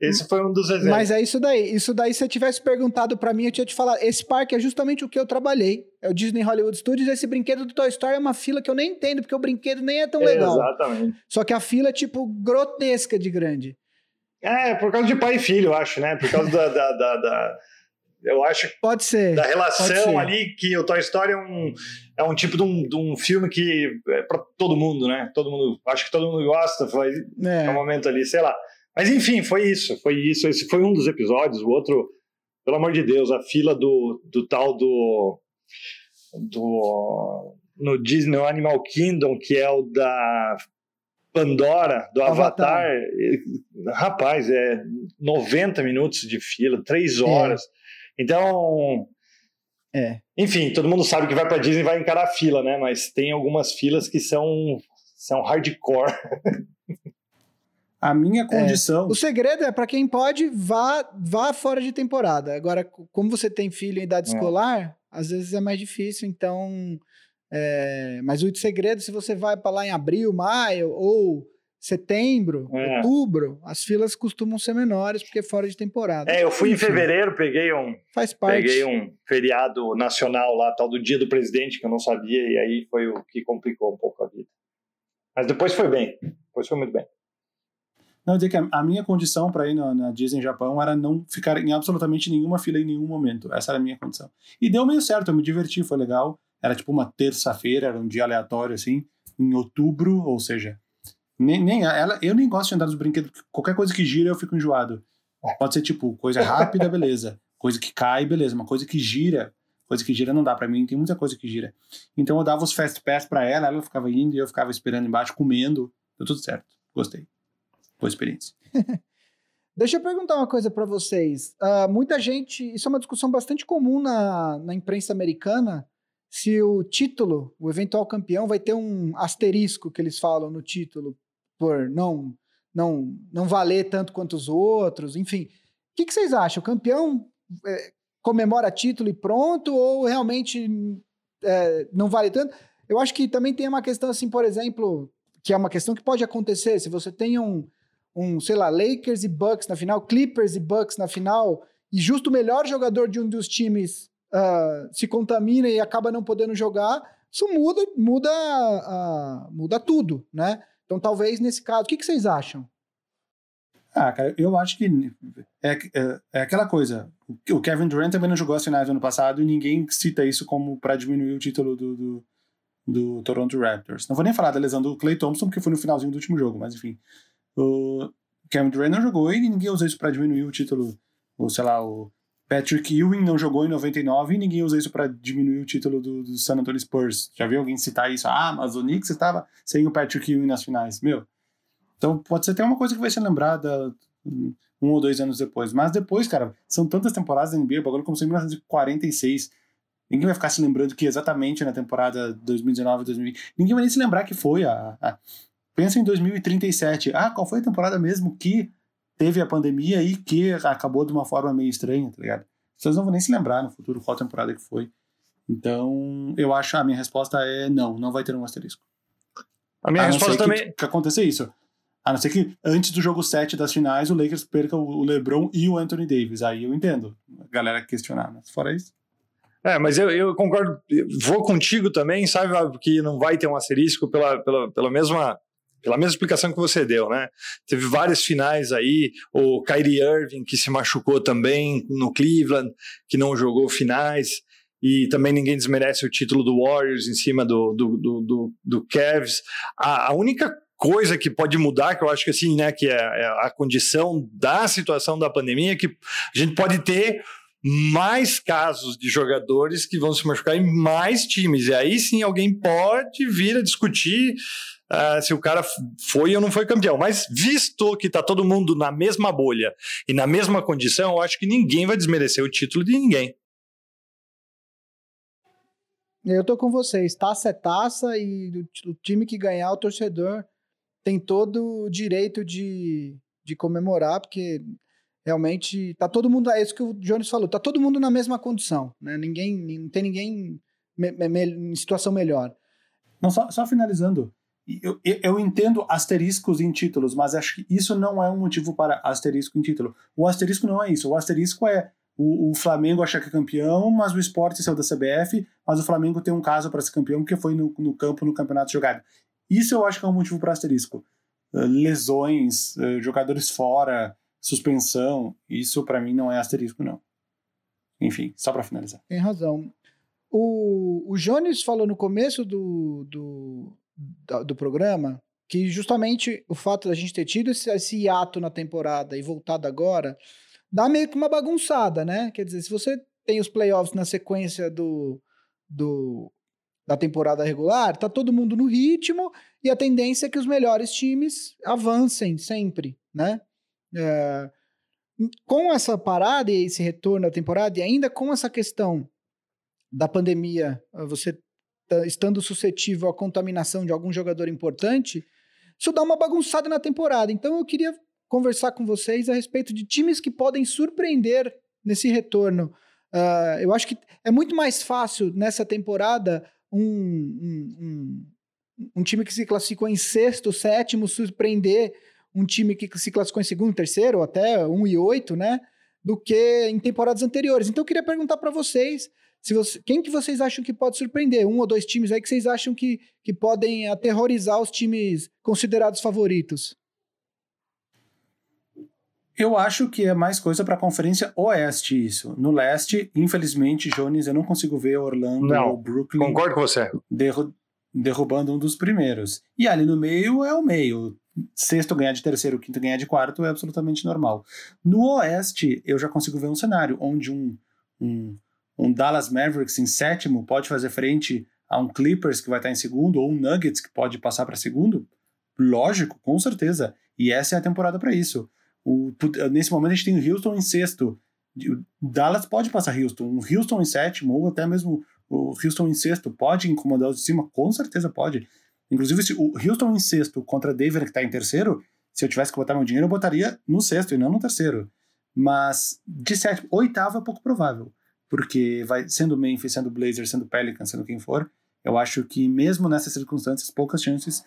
Esse foi um dos exemplos. Mas é isso daí. Isso daí, se você tivesse perguntado pra mim, eu tinha te falado. Esse parque é justamente o que eu trabalhei. É o Disney Hollywood Studios. Esse brinquedo do Toy Story é uma fila que eu nem entendo, porque o brinquedo nem é tão legal. Exatamente. Só que a fila é, tipo, grotesca de grande. É, por causa de pai e filho, eu acho, né? Por causa da. da, da- da- eu acho Pode ser. da pode ser. relação ali que o Toy Story é um, é um tipo de um, de um filme que é pra todo mundo, né? Todo mundo, acho que todo mundo gosta, foi é um É. momento ali, sei lá. Mas enfim, foi isso, foi isso. Esse foi um dos episódios. O outro, pelo amor de Deus, a fila do, do tal do. do no Disney Animal Kingdom, que é o da Pandora, do Avatar. Avatar. Rapaz, é 90 minutos de fila, 3 horas. Então. É. Enfim, todo mundo sabe que vai pra Disney e vai encarar a fila, né? Mas tem algumas filas que são, são hardcore. A minha condição. O segredo é, pra quem pode, vá, vá fora de temporada. Agora, como você tem filho em idade É. escolar, às vezes é mais difícil, então. É, Mas o segredo, se você vai pra lá em abril, maio ou setembro, É. outubro, as filas costumam ser menores porque é fora de temporada. É, eu fui em Enfim, fevereiro, peguei um, Faz parte. peguei um feriado nacional lá, tal do dia do presidente, que eu não sabia, e aí foi o que complicou um pouco a vida. Mas depois foi bem, depois foi muito bem. Não, eu dizer que a, a minha condição para ir na, na Disney Japão era não ficar em absolutamente nenhuma fila em nenhum momento. Essa era a minha condição. E deu meio certo, eu me diverti, foi legal. Era tipo uma terça-feira, era um dia aleatório, assim, em outubro, ou seja, nem, nem ela, eu nem gosto de andar nos brinquedos, qualquer coisa que gira eu fico enjoado. Pode ser tipo coisa rápida, beleza. Coisa que cai, beleza. Uma coisa que gira, coisa que gira não dá pra mim, tem muita coisa que gira. Então eu dava os fast pass pra ela, ela ficava indo e eu ficava esperando embaixo, comendo. Deu tudo certo. Gostei. Boa experiência. Deixa eu perguntar uma coisa pra vocês. Ah, muita gente. Isso é uma discussão bastante comum na, na imprensa americana. Se o título, o eventual campeão, vai ter um asterisco que eles falam no título, por não não não valer tanto quanto os outros, enfim. O que, que vocês acham? O campeão é, comemora título e pronto, ou realmente é, não vale tanto? Eu acho que também tem uma questão assim, por exemplo, que é uma questão que pode acontecer. Se você tem um, um, sei lá, Lakers e Bucks na final, Clippers e Bucks na final, e justo o melhor jogador de um dos times ah, se contamina e acaba não podendo jogar, isso muda, muda, ah, muda tudo, né? Então, talvez nesse caso, o que, que vocês acham? Ah, cara, eu acho que é, é, é aquela coisa. O Kevin Durant também não jogou as finais do ano passado e ninguém cita isso como para diminuir o título do, do, do Toronto Raptors. Não vou nem falar da lesão do Clay Thompson, porque foi no finalzinho do último jogo, mas enfim. O Kevin Durant não jogou e ninguém usa isso para diminuir o título. Ou sei lá, o Patrick Ewing não jogou em 99 e ninguém usa isso para diminuir o título do, do San Antonio Spurs. Já viu alguém citar isso? Ah, mas o Knicks estava sem o Patrick Ewing nas finais. Meu, então pode ser até uma coisa que vai ser lembrada um ou dois anos depois. Mas depois, cara, são tantas temporadas da NBA, o bagulho começou em 1946. Ninguém vai ficar se lembrando que exatamente na temporada 2019 2020. Ninguém vai nem se lembrar que foi a, a. Pensa em 2037. Ah, qual foi a temporada mesmo que teve a pandemia e que acabou de uma forma meio estranha, tá ligado? Vocês não vão nem se lembrar no futuro qual temporada que foi. Então, eu acho a minha resposta é não, não vai ter um asterisco. A minha a resposta também. Que, que acontecer isso. A não ser que antes do jogo 7 das finais o Lakers perca o LeBron e o Anthony Davis. Aí eu entendo a galera questionar, mas fora isso. É, mas eu, eu concordo, vou contigo também, sabe, que não vai ter um asterisco pela, pela, pela mesma pela mesma explicação que você deu, né? Teve várias finais aí, o Kyrie Irving que se machucou também no Cleveland, que não jogou finais, e também ninguém desmerece o título do Warriors em cima do, do, do, do, do Cavs. A, a única coisa que pode mudar, que eu acho que assim, né, que é, é a condição da situação da pandemia, que a gente pode ter mais casos de jogadores que vão se machucar em mais times. E aí sim alguém pode vir a discutir uh, se o cara foi ou não foi campeão. Mas visto que está todo mundo na mesma bolha e na mesma condição, eu acho que ninguém vai desmerecer o título de ninguém. Eu tô com vocês. Taça é taça e o time que ganhar, o torcedor tem todo o direito de, de comemorar, porque realmente tá todo mundo, é isso que o Jones falou, tá todo mundo na mesma condição, né? Ninguém, não tem ninguém me, me, em situação melhor. Não, só, só finalizando, eu, eu entendo asteriscos em títulos, mas acho que isso não é um motivo para asterisco em título. O asterisco não é isso. O asterisco é o, o Flamengo achar que é campeão, mas o esporte saiu da CBF, mas o Flamengo tem um caso para ser campeão porque foi no, no campo no campeonato jogado. Isso eu acho que é um motivo para asterisco. Uh, lesões, uh, jogadores fora, suspensão, isso para mim não é asterisco, não. Enfim, só para finalizar. Tem razão. O, o Jones falou no começo do, do, do programa que justamente o fato da gente ter tido esse, esse hiato na temporada e voltado agora dá meio que uma bagunçada, né? Quer dizer, se você tem os playoffs na sequência do, do, da temporada regular, tá todo mundo no ritmo e a tendência é que os melhores times avancem sempre, né? É, com essa parada e esse retorno à temporada, e ainda com essa questão da pandemia, você tá estando suscetível à contaminação de algum jogador importante, isso dá uma bagunçada na temporada. Então eu queria conversar com vocês a respeito de times que podem surpreender nesse retorno. Uh, eu acho que é muito mais fácil nessa temporada um, um, um, um, time que se classificou em sexto, sétimo, surpreender um time que se classificou em segundo, terceiro, ou até um e oito, né? Do que em temporadas anteriores. Então eu queria perguntar para vocês se você, quem que vocês acham que pode surpreender? Um ou dois times aí que vocês acham que, que podem aterrorizar os times considerados favoritos? Eu acho que é mais coisa para a Conferência Oeste isso. No Leste, infelizmente, Jones, eu não consigo ver Orlando não, ou Brooklyn. Concordo com você. Derru derrubando um dos primeiros. E ali no meio é o meio. Sexto ganhar de terceiro, quinto ganhar de quarto é absolutamente normal. No Oeste, eu já consigo ver um cenário onde um, um, um Dallas Mavericks em sétimo pode fazer frente a um Clippers que vai estar em segundo, ou um Nuggets que pode passar para segundo. Lógico, com certeza. E essa é a temporada para isso. O, nesse momento a gente tem o Houston em sexto. O Dallas pode passar Houston. O Houston em sétimo, ou até mesmo o Houston em sexto, pode incomodar os de cima? Com certeza pode. Inclusive, se o Houston em sexto contra Denver, que está em terceiro, se eu tivesse que botar meu dinheiro, eu botaria no sexto e não no terceiro. Mas de sétimo, oitavo é pouco provável. Porque vai sendo Memphis, sendo Blazers, sendo Pelicans, sendo quem for, eu acho que mesmo nessas circunstâncias, poucas chances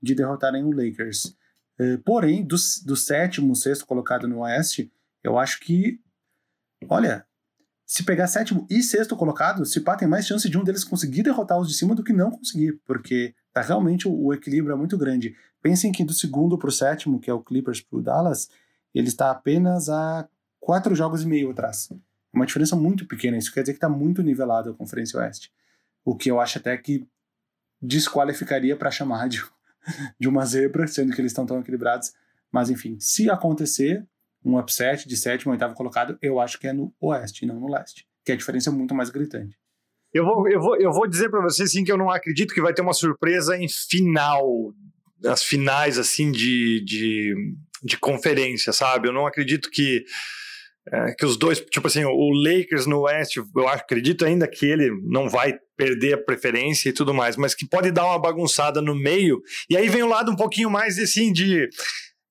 de derrotarem o Lakers. Eh, porém, do, do sétimo, sexto colocado no Oeste, eu acho que, olha, se pegar sétimo e sexto colocado, se pá, tem mais chance de um deles conseguir derrotar os de cima do que não conseguir, porque tá realmente o, equilíbrio é muito grande. Pensem que do segundo para o sétimo, que é o Clippers para o Dallas, ele está apenas a quatro jogos e meio atrás. Uma diferença muito pequena, isso quer dizer que está muito nivelado a Conferência Oeste. O que eu acho até que desqualificaria para chamar de de uma zebra, sendo que eles estão tão equilibrados. Mas enfim, se acontecer um upset de sétimo oitavo colocado, eu acho que é no oeste, não no leste, que a diferença é muito mais gritante. Eu vou, eu vou, eu vou dizer para você sim que eu não acredito que vai ter uma surpresa em final, as finais assim de, de de conferência, sabe? Eu não acredito que é, que os dois, tipo assim, o Lakers no Oeste, eu acredito ainda que ele não vai perder a preferência e tudo mais, mas que pode dar uma bagunçada no meio. E aí vem o lado um pouquinho mais assim de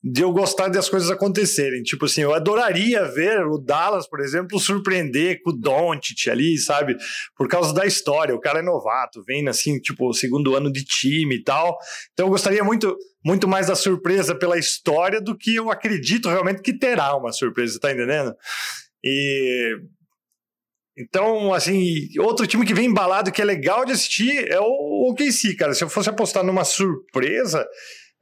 de eu gostar das coisas acontecerem. Tipo assim, eu adoraria ver o Dallas, por exemplo, surpreender com o Doncic ali, sabe? Por causa da história. O cara é novato, vem assim, tipo, segundo ano de time e tal. Então eu gostaria muito, muito mais da surpresa pela história do que eu acredito realmente que terá uma surpresa, tá entendendo? E então, assim, outro time que vem embalado que é legal de assistir é o OKC, cara. Se eu fosse apostar numa surpresa,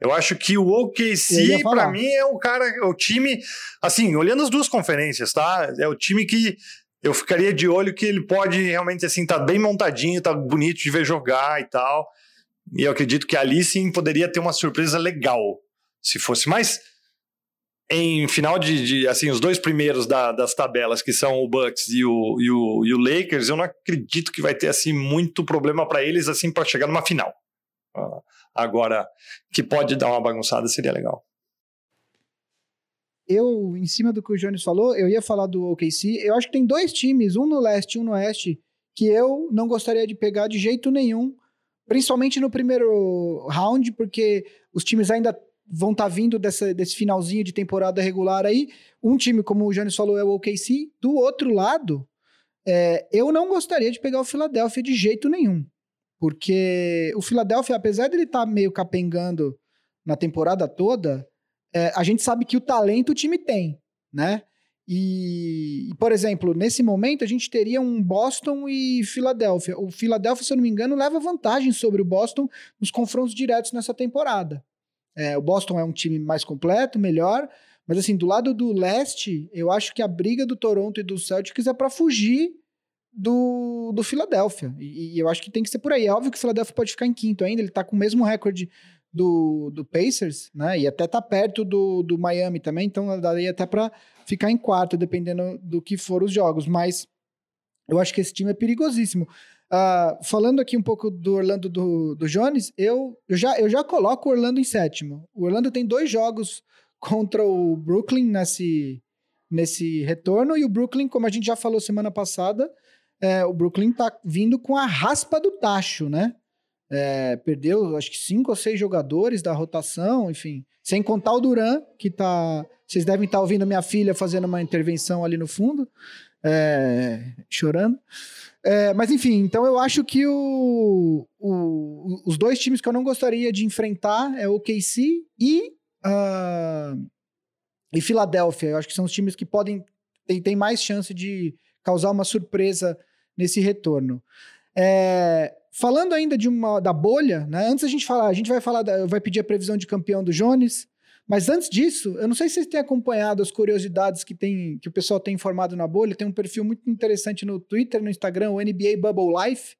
eu acho que o OKC, para mim, é o cara, é o time, assim, olhando as duas conferências, tá? É o time que eu ficaria de olho que ele pode realmente, assim, tá bem montadinho, tá bonito de ver jogar e tal. E eu acredito que ali sim poderia ter uma surpresa legal, se fosse. Mas em final de, de assim, os dois primeiros da, das tabelas, que são o Bucks e o, e o, e o Lakers, eu não acredito que vai ter, assim, muito problema para eles, assim, para chegar numa final. Uh, Agora, que pode dar uma bagunçada seria legal. Eu, em cima do que o Jones falou, eu ia falar do OKC. Eu acho que tem dois times, um no leste e um no oeste, que eu não gostaria de pegar de jeito nenhum, principalmente no primeiro round, porque os times ainda vão estar tá vindo dessa, desse finalzinho de temporada regular aí. Um time, como o Jones falou, é o OKC. Do outro lado, é, eu não gostaria de pegar o Philadelphia de jeito nenhum. Porque o Philadelphia, apesar de ele estar tá meio capengando na temporada toda, é, a gente sabe que o talento o time tem, né? E, por exemplo, nesse momento a gente teria um Boston e Filadélfia. O Philadelphia, se eu não me engano, leva vantagem sobre o Boston nos confrontos diretos nessa temporada. É, o Boston é um time mais completo, melhor, mas assim, do lado do leste, eu acho que a briga do Toronto e do Celtics é para fugir do, do Philadelphia. E, e, eu acho que tem que ser por aí. É óbvio que o Philadelphia pode ficar em quinto ainda, ele tá com o mesmo recorde do, do Pacers, né? E até tá perto do, do Miami também, então daria até para ficar em quarto, dependendo do que for os jogos. Mas eu acho que esse time é perigosíssimo. Uh, falando aqui um pouco do Orlando do, do Jones, eu, eu, já, eu já coloco o Orlando em sétimo. O Orlando tem dois jogos contra o Brooklyn nesse, nesse retorno, e o Brooklyn, como a gente já falou semana passada, é, o Brooklyn tá vindo com a raspa do tacho, né? É, perdeu, acho que cinco ou seis jogadores da rotação, enfim. Sem contar o Duran, que tá. Vocês devem estar tá ouvindo minha filha fazendo uma intervenção ali no fundo, é, chorando. É, mas enfim, então eu acho que o, o, os dois times que eu não gostaria de enfrentar é o KC e, uh, e Filadélfia. Eu acho que são os times que podem. Tem, tem mais chance de causar uma surpresa nesse retorno. É, falando ainda de uma da bolha, né? Antes a gente falar, a gente vai falar, da, vai pedir a previsão de campeão do Jones, mas antes disso, eu não sei se vocês têm acompanhado as curiosidades que tem, que o pessoal tem informado na bolha. Tem um perfil muito interessante no Twitter, no Instagram, o NBA Bubble Life,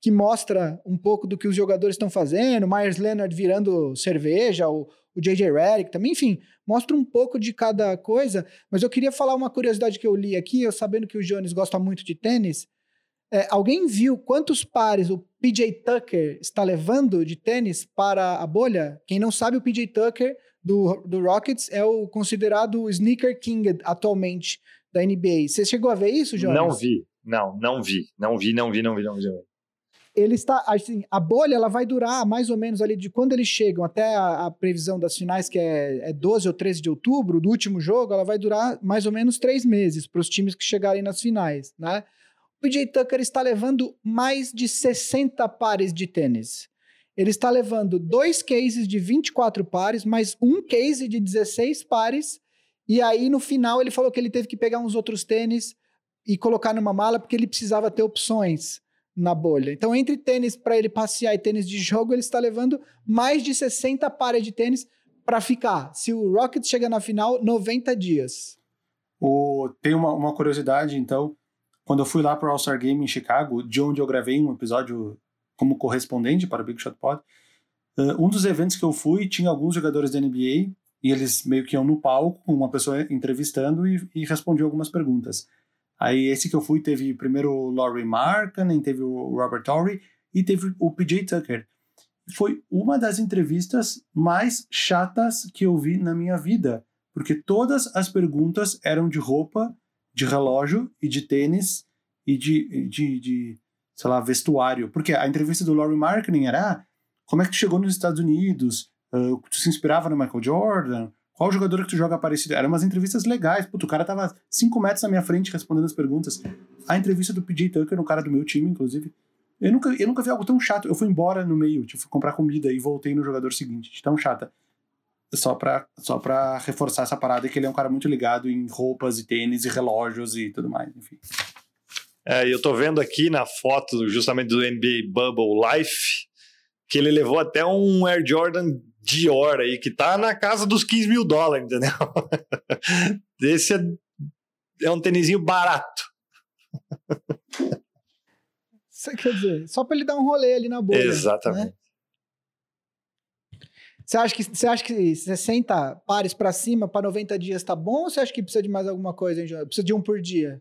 que mostra um pouco do que os jogadores estão fazendo, Myers Leonard virando cerveja, o, o JJ Redick também, enfim, mostra um pouco de cada coisa, mas eu queria falar uma curiosidade que eu li aqui, eu sabendo que o Jones gosta muito de tênis, é, alguém viu quantos pares o PJ Tucker está levando de tênis para a bolha? Quem não sabe, o PJ Tucker do, do Rockets é o considerado Sneaker King atualmente da NBA. Você chegou a ver isso, Jones? Não vi, não, não vi, não vi, não vi, não vi, não vi. Não vi ele está assim, a bolha ela vai durar mais ou menos ali de quando eles chegam até a, a, previsão das finais, que é, é 12 ou 13 de outubro, do último jogo, ela vai durar mais ou menos três meses para os times que chegarem nas finais, né? O PJ Tucker está levando mais de 60 pares de tênis. Ele está levando dois cases de 24 pares, mais um case de 16 pares, e aí no final ele falou que ele teve que pegar uns outros tênis e colocar numa mala porque ele precisava ter opções na bolha. Então, entre tênis para ele passear e tênis de jogo, ele está levando mais de 60 pares de tênis para ficar. Se o Rockets chega na final, 90 dias. O, tem uma, uma curiosidade, então. Quando eu fui lá para o All-Star Game em Chicago, de onde eu gravei um episódio como correspondente para o Big Shot Pod, um dos eventos que eu fui tinha alguns jogadores da NBA e eles meio que iam no palco uma pessoa entrevistando e, e respondiam algumas perguntas. Aí esse que eu fui teve primeiro o Laurie Markkanen, teve o Robert Torrey e teve o PJ Tucker. foi uma das entrevistas mais chatas que eu vi na minha vida, porque todas as perguntas eram de roupa, de relógio e de tênis e de, de, de sei lá, vestuário. Porque a entrevista do Laurie Marketing era ah, como é que tu chegou nos Estados Unidos, uh, tu se inspirava no Michael Jordan, qual jogador que tu joga parecido? Eram umas entrevistas legais. Puto, o cara tava cinco metros na minha frente respondendo as perguntas. A entrevista do PJ Tucker, um cara do meu time, inclusive, eu nunca, eu nunca vi algo tão chato. Eu fui embora no meio, tipo, comprar comida e voltei no jogador seguinte. Tão chata. Só pra, só pra reforçar essa parada que ele é um cara muito ligado em roupas e tênis e relógios e tudo mais, enfim. É, eu tô vendo aqui na foto justamente do NBA Bubble Life que ele levou até um Air Jordan Dior aí, que tá na casa dos 15 mil dólares, entendeu? Esse é, é um tênisinho barato. Você quer dizer, só para ele dar um rolê ali na boa. Exatamente. Né? Você acha que você acha que 60 pares para cima para 90 dias tá bom ou você acha que precisa de mais alguma coisa, hein, João? Precisa de um por dia?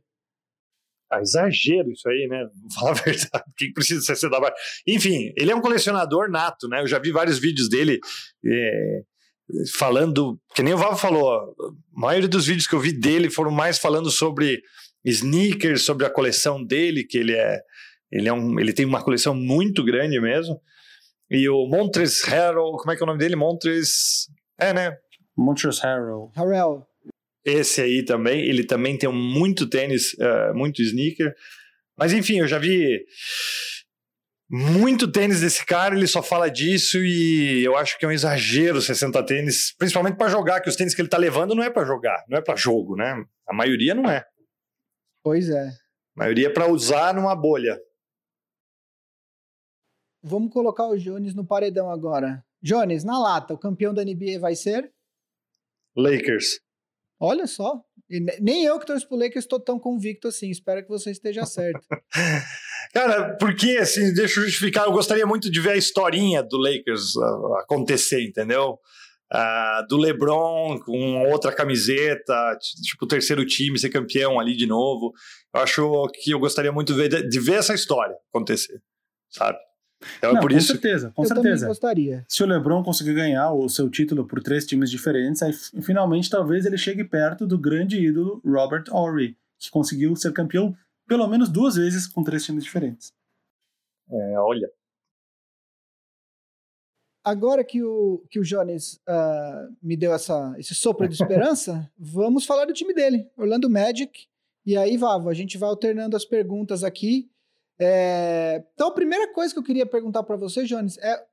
Ah, exagero isso aí, né? Vou falar a verdade. Quem precisa ser CW? Enfim, ele é um colecionador nato, né? Eu já vi vários vídeos dele é, falando, que nem o Vavo falou, a maioria dos vídeos que eu vi dele foram mais falando sobre sneakers, sobre a coleção dele, que ele é ele, é um, ele tem uma coleção muito grande mesmo. E o Montres Harrell, como é que é o nome dele? Montres. É, né? Montres Harrell. Harrell. Esse aí também. Ele também tem muito tênis, uh, muito sneaker. Mas enfim, eu já vi muito tênis desse cara, ele só fala disso e eu acho que é um exagero 60 tênis, principalmente para jogar, que os tênis que ele tá levando não é para jogar, não é para jogo, né? A maioria não é. Pois é. A maioria é para usar numa bolha. Vamos colocar o Jones no paredão agora. Jones, na lata, o campeão da NBA vai ser? Lakers. Olha só. E nem eu que torço pro Lakers estou tão convicto assim. Espero que você esteja certo. Cara, porque, assim, deixa eu justificar, eu gostaria muito de ver a historinha do Lakers uh, acontecer, entendeu? Uh, do LeBron com outra camiseta, tipo o terceiro time ser campeão ali de novo. Eu acho que eu gostaria muito de ver, de ver essa história acontecer, sabe? Então, é Não, é por com isso... certeza, com eu certeza. gostaria. Se o LeBron conseguir ganhar o seu título por três times diferentes, aí finalmente talvez ele chegue perto do grande ídolo Robert Horry, que conseguiu ser campeão pelo menos duas vezes com três times diferentes. É, olha. Agora que o, que o Jones uh, me deu essa, esse sopro de esperança, vamos falar do time dele, Orlando Magic. E aí, Vavo, a gente vai alternando as perguntas aqui. É, então, a primeira coisa que eu queria perguntar para você, Jones, é: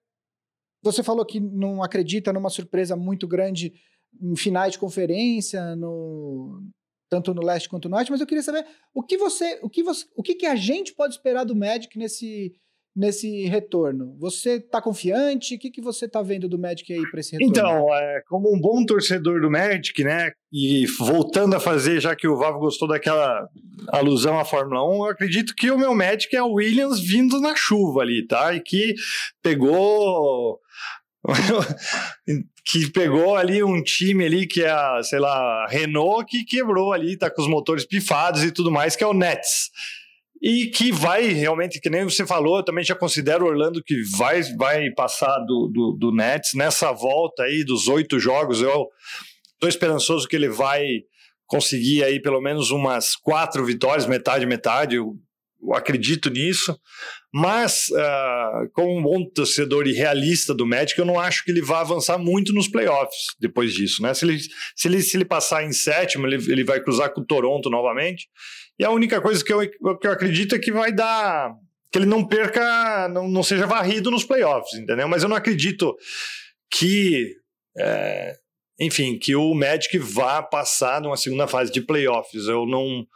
você falou que não acredita numa surpresa muito grande em finais de conferência, no, tanto no leste quanto no norte, mas eu queria saber o que você, o que você, o que, que a gente pode esperar do Magic nesse nesse retorno? Você está confiante? O que, que você está vendo do Magic aí para esse retorno? Então, é, como um bom torcedor do Magic, né? E voltando a fazer, já que o Vavo gostou daquela alusão à Fórmula 1, eu acredito que o meu Magic é o Williams vindo na chuva ali, tá? E que pegou. que pegou ali um time ali que é, a, sei lá, Renault que quebrou ali, tá com os motores pifados e tudo mais, que é o Nets e que vai realmente, que nem você falou, eu também já considero Orlando que vai, vai passar do, do, do Nets nessa volta aí dos oito jogos. Eu estou esperançoso que ele vai conseguir aí pelo menos umas quatro vitórias, metade, metade. Eu, eu acredito nisso. Mas, uh, como um bom torcedor e realista do Magic, eu não acho que ele vá avançar muito nos playoffs depois disso. Né? Se, ele, se, ele, se ele passar em sétimo, ele, ele vai cruzar com o Toronto novamente. E a única coisa que eu, que eu acredito é que vai dar. que ele não perca, não, não seja varrido nos playoffs, entendeu? Mas eu não acredito que. É, enfim, que o Magic vá passar numa segunda fase de playoffs. Eu não,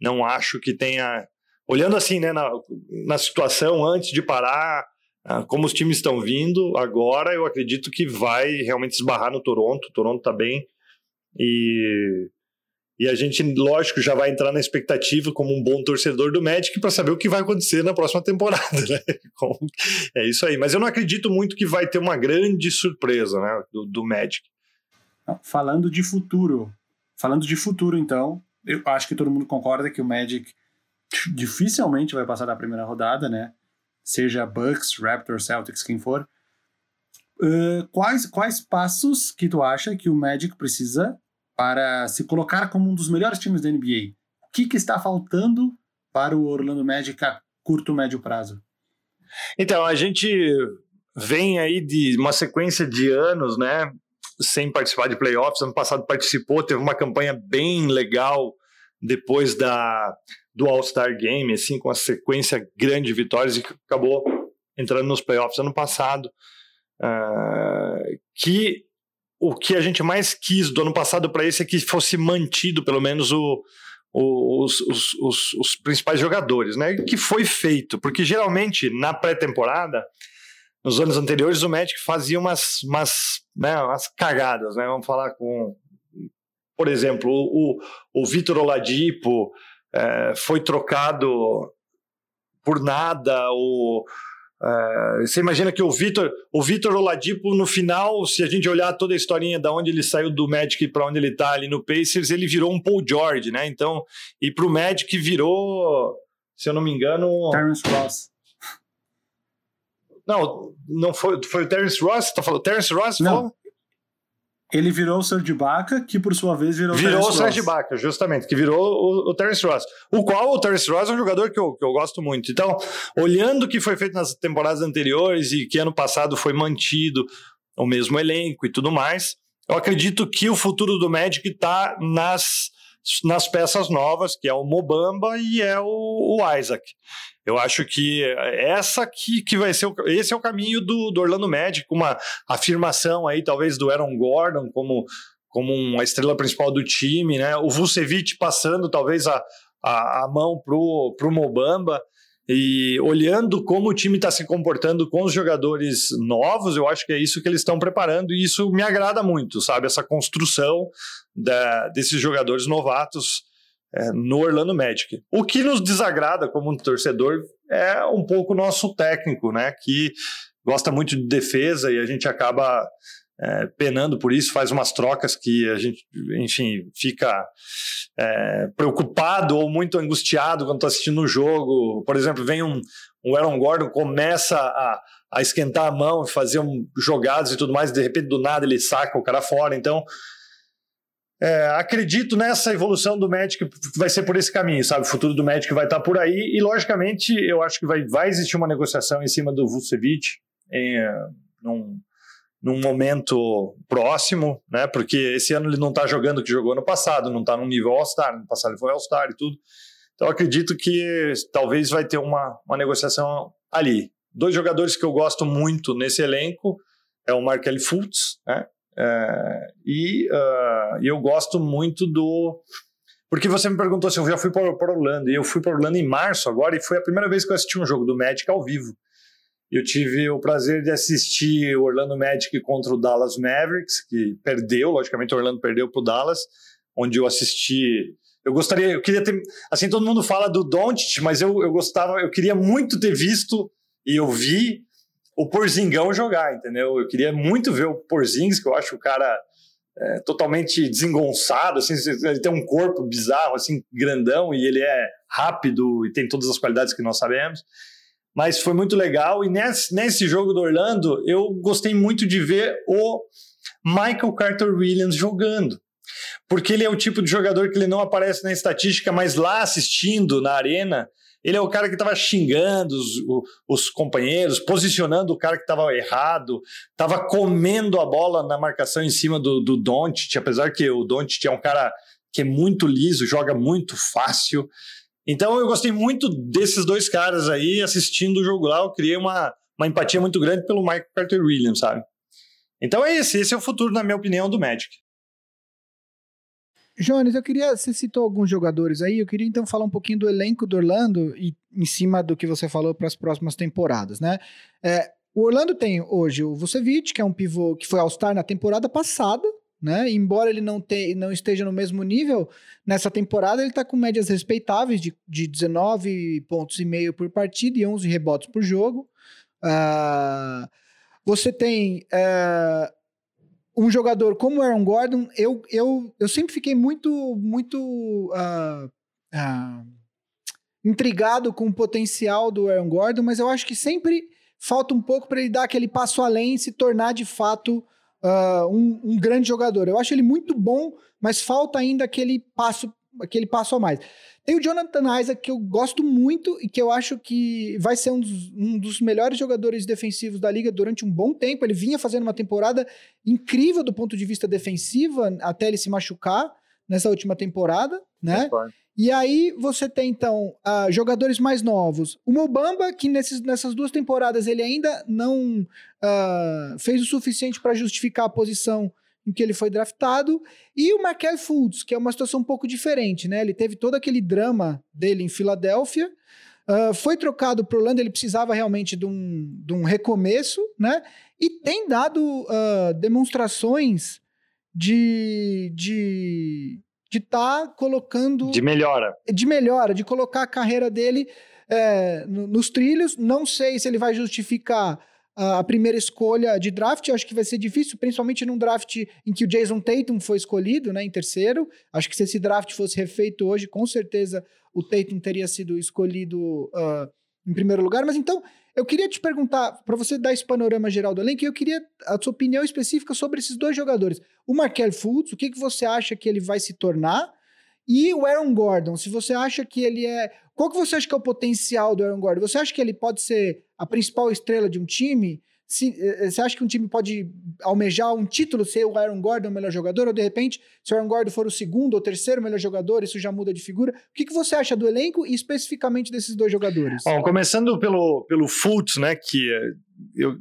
não acho que tenha. Olhando assim, né, na, na situação antes de parar, ah, como os times estão vindo agora, eu acredito que vai realmente esbarrar no Toronto. O Toronto está bem. E e a gente, lógico, já vai entrar na expectativa como um bom torcedor do Magic para saber o que vai acontecer na próxima temporada, né? É isso aí. Mas eu não acredito muito que vai ter uma grande surpresa, né, do, do Magic. Falando de futuro, falando de futuro, então, eu acho que todo mundo concorda que o Magic dificilmente vai passar da primeira rodada, né? Seja Bucks, Raptors, Celtics, quem for. Uh, quais, quais passos que tu acha que o Magic precisa para se colocar como um dos melhores times da NBA? O que, que está faltando para o Orlando Magic a curto médio prazo? Então, a gente vem aí de uma sequência de anos, né? Sem participar de playoffs. Ano passado participou, teve uma campanha bem legal depois da, do All-Star Game, assim, com uma sequência grande de vitórias e acabou entrando nos playoffs ano passado. Uh, que o que a gente mais quis do ano passado para esse é que fosse mantido pelo menos o, o, os, os, os, os, principais jogadores, né? Que foi feito, porque geralmente na pré-temporada, nos anos anteriores, o Magic fazia umas, umas, né, umas cagadas, né? Vamos falar com, por exemplo, o, o Vitor Oladipo é, foi trocado por nada, o Uh, você imagina que o Vitor, o Vitor Oladipo, no final, se a gente olhar toda a historinha da onde ele saiu do Magic para onde ele está ali no Pacers, ele virou um Paul George, né? Então, e para o Magic virou, se eu não me engano, Terence Ross. Não, não foi, foi o Terence Ross? Tá falando Terence Ross? Não. Falou? Ele virou o Serge Ibaka, que por sua vez virou, virou o Serge Ibaka, justamente, que virou o, o Terence Ross. O qual o Terence Ross é um jogador que eu, que eu gosto muito. Então, olhando o que foi feito nas temporadas anteriores e que ano passado foi mantido o mesmo elenco e tudo mais, eu acredito que o futuro do Magic está nas, nas peças novas, que é o Mobamba e é o, o Isaac. Eu acho que essa aqui que vai ser o, esse é o caminho do, do Orlando Magic, uma afirmação aí talvez do Aaron Gordon como como uma estrela principal do time, né? O Vucevic passando talvez a, a, a mão pro pro Mobamba e olhando como o time está se comportando com os jogadores novos, eu acho que é isso que eles estão preparando e isso me agrada muito, sabe? Essa construção da, desses jogadores novatos é, no Orlando Magic. O que nos desagrada como um torcedor é um pouco o nosso técnico, né? Que gosta muito de defesa e a gente acaba é, penando por isso, faz umas trocas que a gente, enfim, fica é, preocupado ou muito angustiado quando está assistindo o jogo. Por exemplo, vem um, um Aaron Gordon, começa a, a esquentar a mão, fazer um, jogadas e tudo mais, e de repente do nada ele saca o cara fora. Então, é, acredito nessa evolução do Magic vai ser por esse caminho, sabe? O futuro do Magic vai estar por aí e, logicamente, eu acho que vai, vai existir uma negociação em cima do Vucevic em, num, num momento próximo, né? Porque esse ano ele não está jogando o que jogou no passado, não está num nível All-Star, no passado ele foi All-Star e tudo. Então acredito que talvez vai ter uma, uma negociação ali. Dois jogadores que eu gosto muito nesse elenco é o Markel Fultz, né? É, e uh, eu gosto muito do. Porque você me perguntou se eu já fui para Orlando, e eu fui para Orlando em março agora, e foi a primeira vez que eu assisti um jogo do Magic ao vivo. Eu tive o prazer de assistir o Orlando Magic contra o Dallas Mavericks, que perdeu, logicamente o Orlando perdeu para o Dallas, onde eu assisti. Eu gostaria, eu queria ter. Assim, todo mundo fala do Doncic, mas eu, eu gostava, eu queria muito ter visto, e eu vi, o Porzingão jogar, entendeu? Eu queria muito ver o Porzingis, que eu acho o cara é, totalmente desengonçado, assim, ele tem um corpo bizarro, assim, grandão, e ele é rápido e tem todas as qualidades que nós sabemos. Mas foi muito legal, e nesse, nesse jogo do Orlando, eu gostei muito de ver o Michael Carter Williams jogando. Porque ele é o tipo de jogador que ele não aparece na estatística, mas lá assistindo na arena, ele é o cara que estava xingando os, os, companheiros, posicionando o cara que estava errado, estava comendo a bola na marcação em cima do, do Doncic, apesar que o Doncic é um cara que é muito liso, joga muito fácil. Então eu gostei muito desses dois caras aí assistindo o jogo lá, eu criei uma, uma empatia muito grande pelo Michael Carter Williams, sabe? Então é esse, esse é o futuro, na minha opinião, do Magic. Jones, eu queria. Você citou alguns jogadores aí, eu queria então falar um pouquinho do elenco do Orlando e em cima do que você falou para as próximas temporadas, né? É, o Orlando tem hoje o Vucevic, que é um pivô que foi All-Star na temporada passada, né? Embora ele não, te, não esteja no mesmo nível, nessa temporada ele está com médias respeitáveis de, de 19 pontos e meio por partida e 11 rebotes por jogo. Uh, você tem uh, um jogador como Aaron Gordon, eu, eu, eu sempre fiquei muito, muito uh, intrigado com o potencial do Aaron Gordon, mas eu acho que sempre falta um pouco para ele dar aquele passo além e se tornar de fato uh, um, um, grande jogador. Eu acho ele muito bom, mas falta ainda aquele passo, aquele passo a mais. Tem o Jonathan Isaac, que eu gosto muito e que eu acho que vai ser um dos, um dos melhores jogadores defensivos da liga durante um bom tempo. Ele vinha fazendo uma temporada incrível do ponto de vista defensivo, até ele se machucar nessa última temporada, né? E aí você tem, então, uh, jogadores mais novos. O Mobamba, que nesses, nessas duas temporadas ele ainda não uh, fez o suficiente para justificar a posição em que ele foi draftado. E o Markel Fultz, que é uma situação um pouco diferente, né? Ele teve todo aquele drama dele em Filadélfia. Uh, foi trocado para Orlando, ele precisava realmente de um, de um recomeço, né? E tem dado demonstrações de, de de estar tá colocando. De melhora. De melhora, de colocar a carreira dele é, nos trilhos. Não sei se ele vai justificar a primeira escolha de draft. Acho que vai ser difícil, principalmente num draft em que o Jason Tatum foi escolhido, né, em terceiro. Acho que se esse draft fosse refeito hoje, com certeza o Tatum teria sido escolhido uh, em primeiro lugar. Mas então, eu queria te perguntar, para você dar esse panorama geral do elenco, eu queria a sua opinião específica sobre esses dois jogadores. O Markel Fultz, o que, que você acha que ele vai se tornar? E o Aaron Gordon, se você acha que ele é. Qual que você acha que é o potencial do Aaron Gordon? Você acha que ele pode ser a principal estrela de um time? Se, eh, você acha que um time pode almejar um título, ser o Aaron Gordon o melhor jogador, ou de repente, se o Aaron Gordon for o segundo ou terceiro melhor jogador, isso já muda de figura? O que, que você acha do elenco e especificamente desses dois jogadores? Bom, começando pelo, pelo Fultz, né, que eh, eu,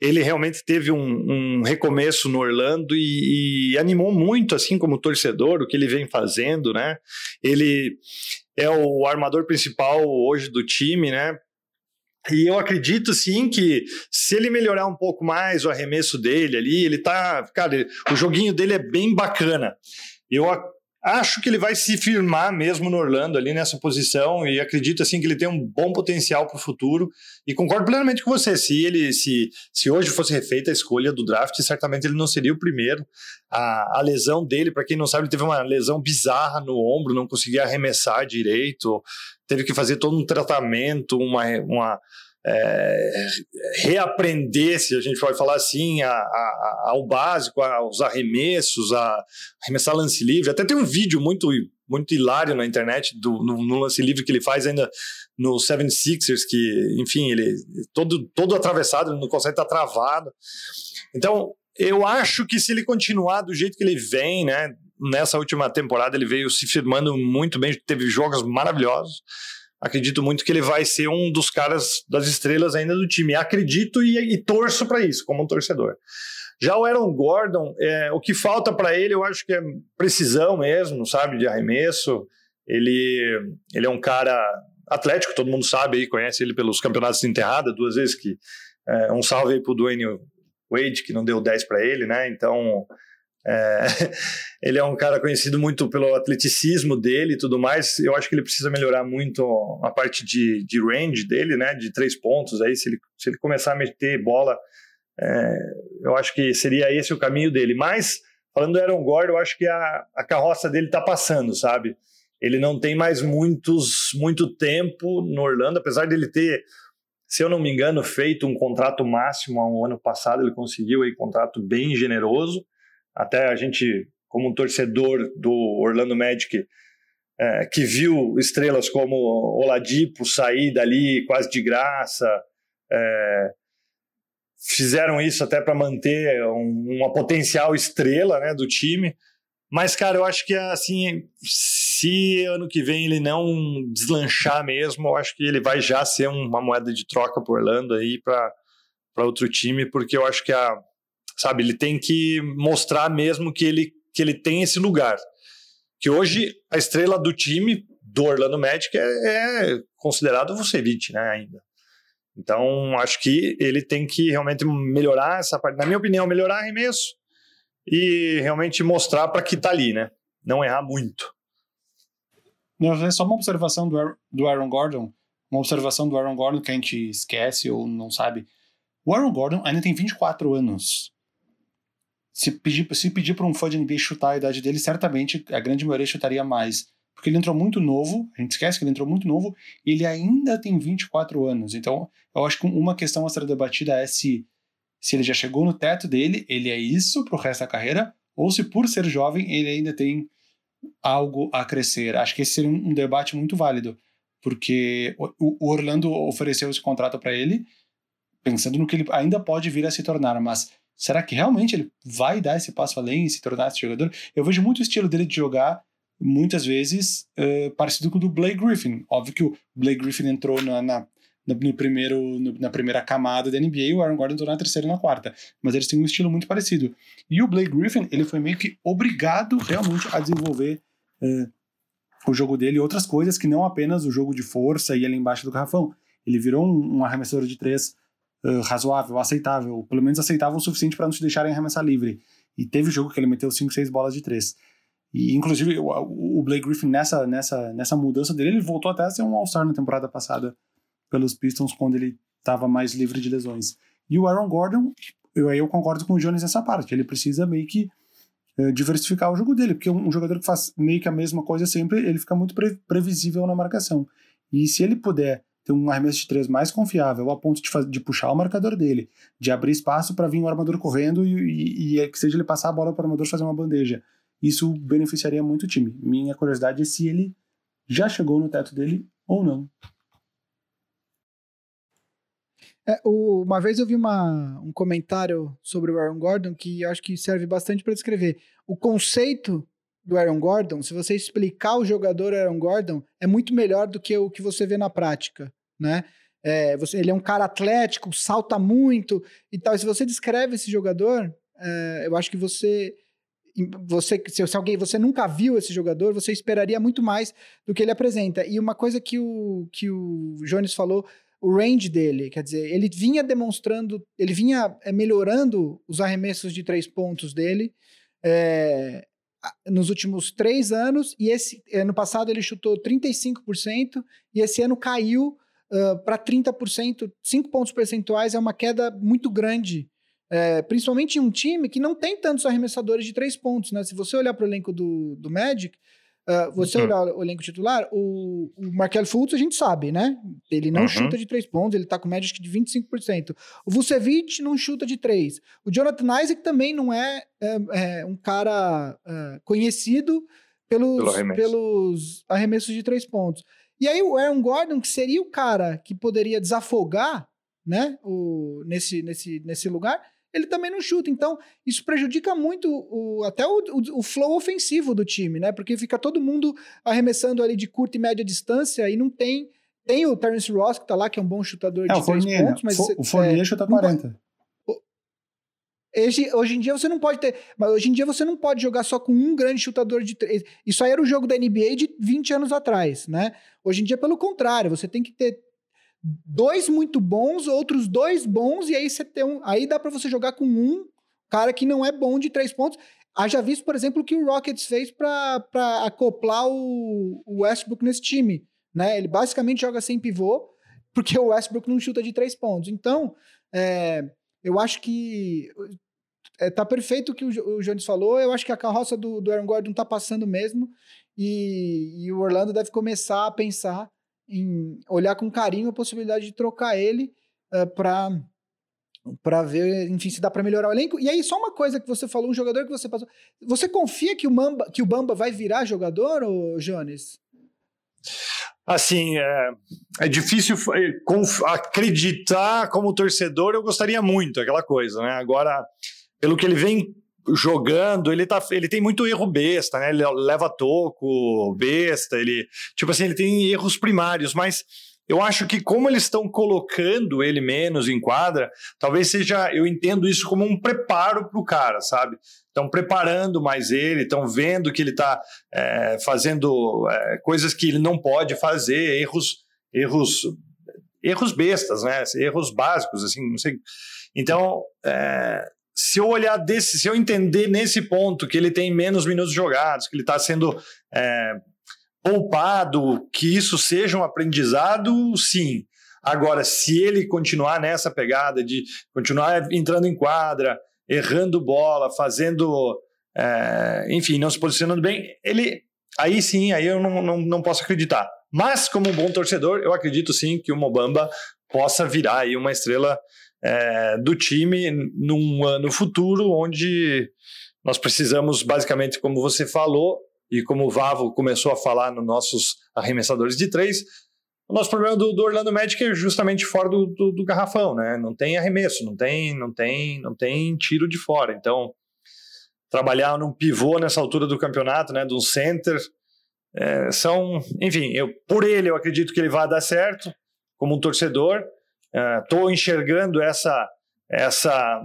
ele realmente teve um, um recomeço no Orlando e, e, animou muito, assim como torcedor, o que ele vem fazendo, né? Ele é o armador principal hoje do time, né? E eu acredito sim que se ele melhorar um pouco mais o arremesso dele ali, ele tá. Cara, ele, o joguinho dele é bem bacana. Eu acho que ele vai se firmar mesmo no Orlando ali nessa posição e acredito assim que ele tem um bom potencial para o futuro. E concordo plenamente com você. Se ele se, se hoje fosse refeita a escolha do draft certamente ele não seria o primeiro. A, a lesão dele para quem não sabe ele teve uma lesão bizarra no ombro não conseguia arremessar direito teve que fazer todo um tratamento, uma, uma é, reaprender, se a gente pode falar assim, a, a, ao básico, aos arremessos, a arremessar lance livre. Até tem um vídeo muito muito hilário na internet do, no, no lance livre que ele faz ainda no 76ers, que, enfim, ele todo, todo atravessado, ele não consegue estar travado. Então, eu acho que se ele continuar do jeito que ele vem, né, nessa última temporada ele veio se firmando muito bem, teve jogos maravilhosos. Acredito muito que ele vai ser um dos caras das estrelas ainda do time. Acredito e, e torço para isso, como um torcedor. Já o Aaron Gordon, é, o que falta para ele, eu acho que é precisão mesmo, sabe, de arremesso. Ele, ele é um cara atlético, todo mundo sabe aí, conhece ele pelos campeonatos de enterrada, duas vezes que. É, um salve aí pro Dwayne Wade, que não deu 10 para ele, né? Então, é, ele é um cara conhecido muito pelo atleticismo dele e tudo mais. Eu acho que ele precisa melhorar muito a parte de, de range dele, né? De três pontos. Aí, se ele, se ele começar a meter bola, é, eu acho que seria esse o caminho dele. Mas, falando do Aaron Gordon, eu acho que a, a carroça dele tá passando, sabe? Ele não tem mais muitos, muito tempo no Orlando, apesar dele ter, se eu não me engano, feito um contrato máximo há um ano passado. Ele conseguiu aí um contrato bem generoso. Até a gente, como um torcedor do Orlando Magic, é, que viu estrelas como Oladipo sair dali quase de graça, é, fizeram isso até para manter um, uma potencial estrela né, do time. Mas, cara, eu acho que assim, se ano que vem ele não deslanchar mesmo, eu acho que ele vai já ser uma moeda de troca por Orlando aí para outro time, porque eu acho que a, sabe? Ele tem que mostrar mesmo que ele, que ele tem esse lugar. Que hoje a estrela do time do Orlando Magic é, é considerado o Vucevic, né, ainda. Então, acho que ele tem que realmente melhorar essa parte. Na minha opinião, melhorar arremesso e realmente mostrar para que tá ali, né? Não errar muito. Só uma observação do Aaron Gordon, uma observação do Aaron Gordon que a gente esquece ou não sabe. O Aaron Gordon ainda tem 24 anos. Se pedir, se pedir para um fã de NBA chutar a idade dele, certamente a grande maioria chutaria mais. porque ele entrou muito novo, a gente esquece que ele entrou muito novo, e ele ainda tem 24 anos. Então, eu acho que uma questão a ser debatida é se, se ele já chegou no teto dele, ele é isso pro resto da carreira, ou se por ser jovem ele ainda tem algo a crescer. Acho que esse seria um debate muito válido, porque o, o Orlando ofereceu esse contrato para ele, pensando no que ele ainda pode vir a se tornar, mas será que realmente ele vai dar esse passo além e se tornar esse jogador? Eu vejo muito o estilo dele de jogar muitas vezes uh, parecido com o do Blake Griffin. Óbvio que o Blake Griffin entrou na, na, no primeiro, no, na primeira camada da NBA o Aaron Gordon entrou na terceira e na quarta. Mas eles têm um estilo muito parecido. E o Blake Griffin, ele foi meio que obrigado realmente a desenvolver uh, o jogo dele e outras coisas que não apenas o jogo de força e ali embaixo do garrafão. Ele virou um, um arremessador de três uh, razoável, aceitável, pelo menos aceitável o suficiente para não te deixarem arremessar livre. E teve jogo que ele meteu 5, 6 bolas de três. E, inclusive, o, Blake Griffin, nessa, nessa, nessa mudança dele, ele voltou até a ser um All-Star na temporada passada pelos Pistons, quando ele estava mais livre de lesões. E o Aaron Gordon, eu, eu concordo com o Jones nessa parte. Ele precisa meio que é, diversificar o jogo dele, porque um, um, jogador que faz meio que a mesma coisa sempre, ele fica muito pre previsível na marcação. E se ele puder ter um arremesso de três mais confiável, a ponto de, de puxar o marcador dele, de abrir espaço para vir o armador correndo e, e, e, é que seja ele passar a bola para o armador fazer uma bandeja isso beneficiaria muito o time. Minha curiosidade é se ele já chegou no teto dele ou não. É, uma vez eu vi uma, um comentário sobre o Aaron Gordon que acho que serve bastante para descrever. O conceito do Aaron Gordon, se você explicar o jogador Aaron Gordon, é muito melhor do que o que você vê na prática, né? É, você, ele é um cara atlético, salta muito e tal. Se você descreve esse jogador, é, eu acho que você você se, se, alguém você nunca viu esse jogador, você esperaria muito mais do que ele apresenta. E uma coisa que o que o Jones falou, o range dele, quer dizer, ele vinha demonstrando, ele vinha é, melhorando os arremessos de três pontos dele é, nos últimos três anos. E esse ano passado ele chutou 35% e esse ano caiu uh, para 30%, 5 pontos percentuais é uma queda muito grande é, principalmente em um time que não tem tantos arremessadores de três pontos, né? Se você olhar para o elenco do, do Magic, uh, você uhum. olhar o elenco titular, o, o Markel Fultz a gente sabe, né? Ele não uhum. chuta de três pontos, ele tá com média de 25%. O Vucevic não chuta de três. O Jonathan Isaac também não é, é, é um cara é, conhecido pelos, Pelo arremesso. pelos arremessos de três pontos. E aí o Aaron Gordon, que seria o cara que poderia desafogar né, o, nesse, nesse, nesse lugar, ele também não chuta. Então, isso prejudica muito o, até o, o, o, flow ofensivo do time, né? Porque fica todo mundo arremessando ali de curta e média distância e não tem. Tem o Terence Ross, que tá lá, que é um bom chutador é, de três Fournier, né? pontos, mas. O Fournier é, chuta 40. Hoje, hoje em dia você não pode ter. Mas hoje em dia você não pode jogar só com um grande chutador de três. Isso aí era o jogo da NBA de 20 anos atrás, né? Hoje em dia, pelo contrário, você tem que ter dois muito bons, outros dois bons, e aí você tem um. Aí dá para você jogar com um cara que não é bom de três pontos. Haja visto, por exemplo, o que o Rockets fez para acoplar o, o Westbrook nesse time. Né? Ele basicamente joga sem pivô, porque o Westbrook não chuta de três pontos. Então, é, eu acho que é, tá perfeito o que o, o Jones falou. Eu acho que a carroça do, do Aaron Gordon tá passando mesmo. E, e o Orlando deve começar a pensar em olhar com carinho a possibilidade de trocar ele eh, para para ver, enfim, se dá para melhorar o elenco. E aí só uma coisa que você falou, um jogador que você passou, você confia que o Mamba, que o Bamba vai virar jogador, ou Jones? Assim, é, é difícil é, acreditar como torcedor, eu gostaria muito, aquela coisa, né? Agora, pelo que ele vem jogando, ele, tá, ele tem muito erro besta, né? Ele leva toco, besta, ele. Tipo assim, ele tem erros primários, mas eu acho que como eles estão colocando ele menos em quadra, talvez seja. Eu entendo isso como um preparo para o cara, sabe? Estão preparando mais ele, estão vendo que ele está é, fazendo é, coisas que ele não pode fazer, erros, erros, erros bestas, né? Erros básicos, assim, não sei. Então, é, se eu olhar desse, se eu entender nesse ponto que ele tem menos minutos jogados, que ele está sendo é, poupado, que isso seja um aprendizado, sim. Agora, se ele continuar nessa pegada de continuar entrando em quadra, errando bola, fazendo, é, enfim, não se posicionando bem, ele aí sim, aí eu não, não, não posso acreditar. Mas, como um bom torcedor, eu acredito sim que o Mobamba possa virar aí uma estrela é, do time num ano futuro, onde nós precisamos, basicamente, como você falou, e como o Vavo começou a falar nos nossos arremessadores de três, o nosso problema do, do Orlando Magic é justamente fora do, do, do, garrafão, né? Não tem arremesso, não tem, não tem, não tem tiro de fora. Então, trabalhar num pivô nessa altura do campeonato, né? De um center, é, são, enfim, eu por ele eu acredito que ele vai dar certo como um torcedor. Estou é, enxergando essa essa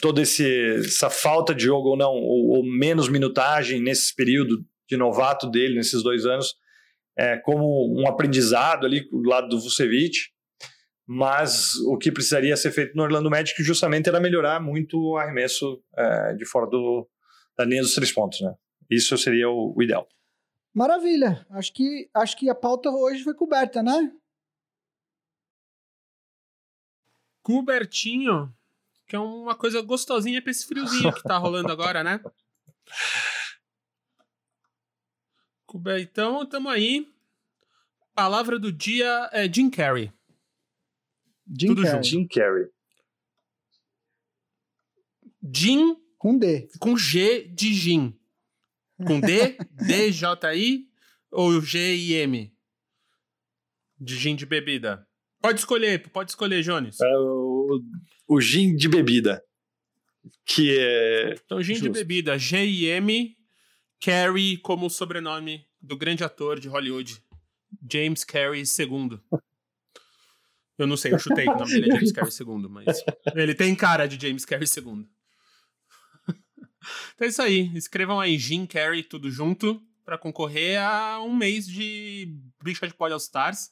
toda esse, essa falta de jogo ou não ou, ou menos minutagem nesse período de novato dele nesses dois anos é, como um aprendizado ali do lado do Vucevic, mas o que precisaria ser feito no Orlando Magic justamente era melhorar muito o arremesso é, de fora do, da linha dos três pontos, né? Isso seria o, o ideal. Maravilha. Acho que, acho que a pauta hoje foi coberta, né? Cobertinho, que é uma coisa gostosinha pra esse friozinho que tá rolando agora, né? Então, estamos aí. Palavra do dia é Jim Carrey. Jim Tudo Carrey. junto. Jim Carrey. Jim com D. Com G de Jim. Com D, D, J, I ou G, I, M? De gin de bebida. Pode escolher, pode escolher, Jones. É o, o gin de bebida. Que é. Então, gin Justo. de bebida, G, I, M Carey como sobrenome do grande ator de Hollywood, James Carey II. Eu não sei, eu chutei que o nome dele é James Carey II, mas ele tem cara de James Carey II. Então é isso aí. Escrevam aí Jim Carrey tudo junto para concorrer a um mês de Bicha de Pod All Stars.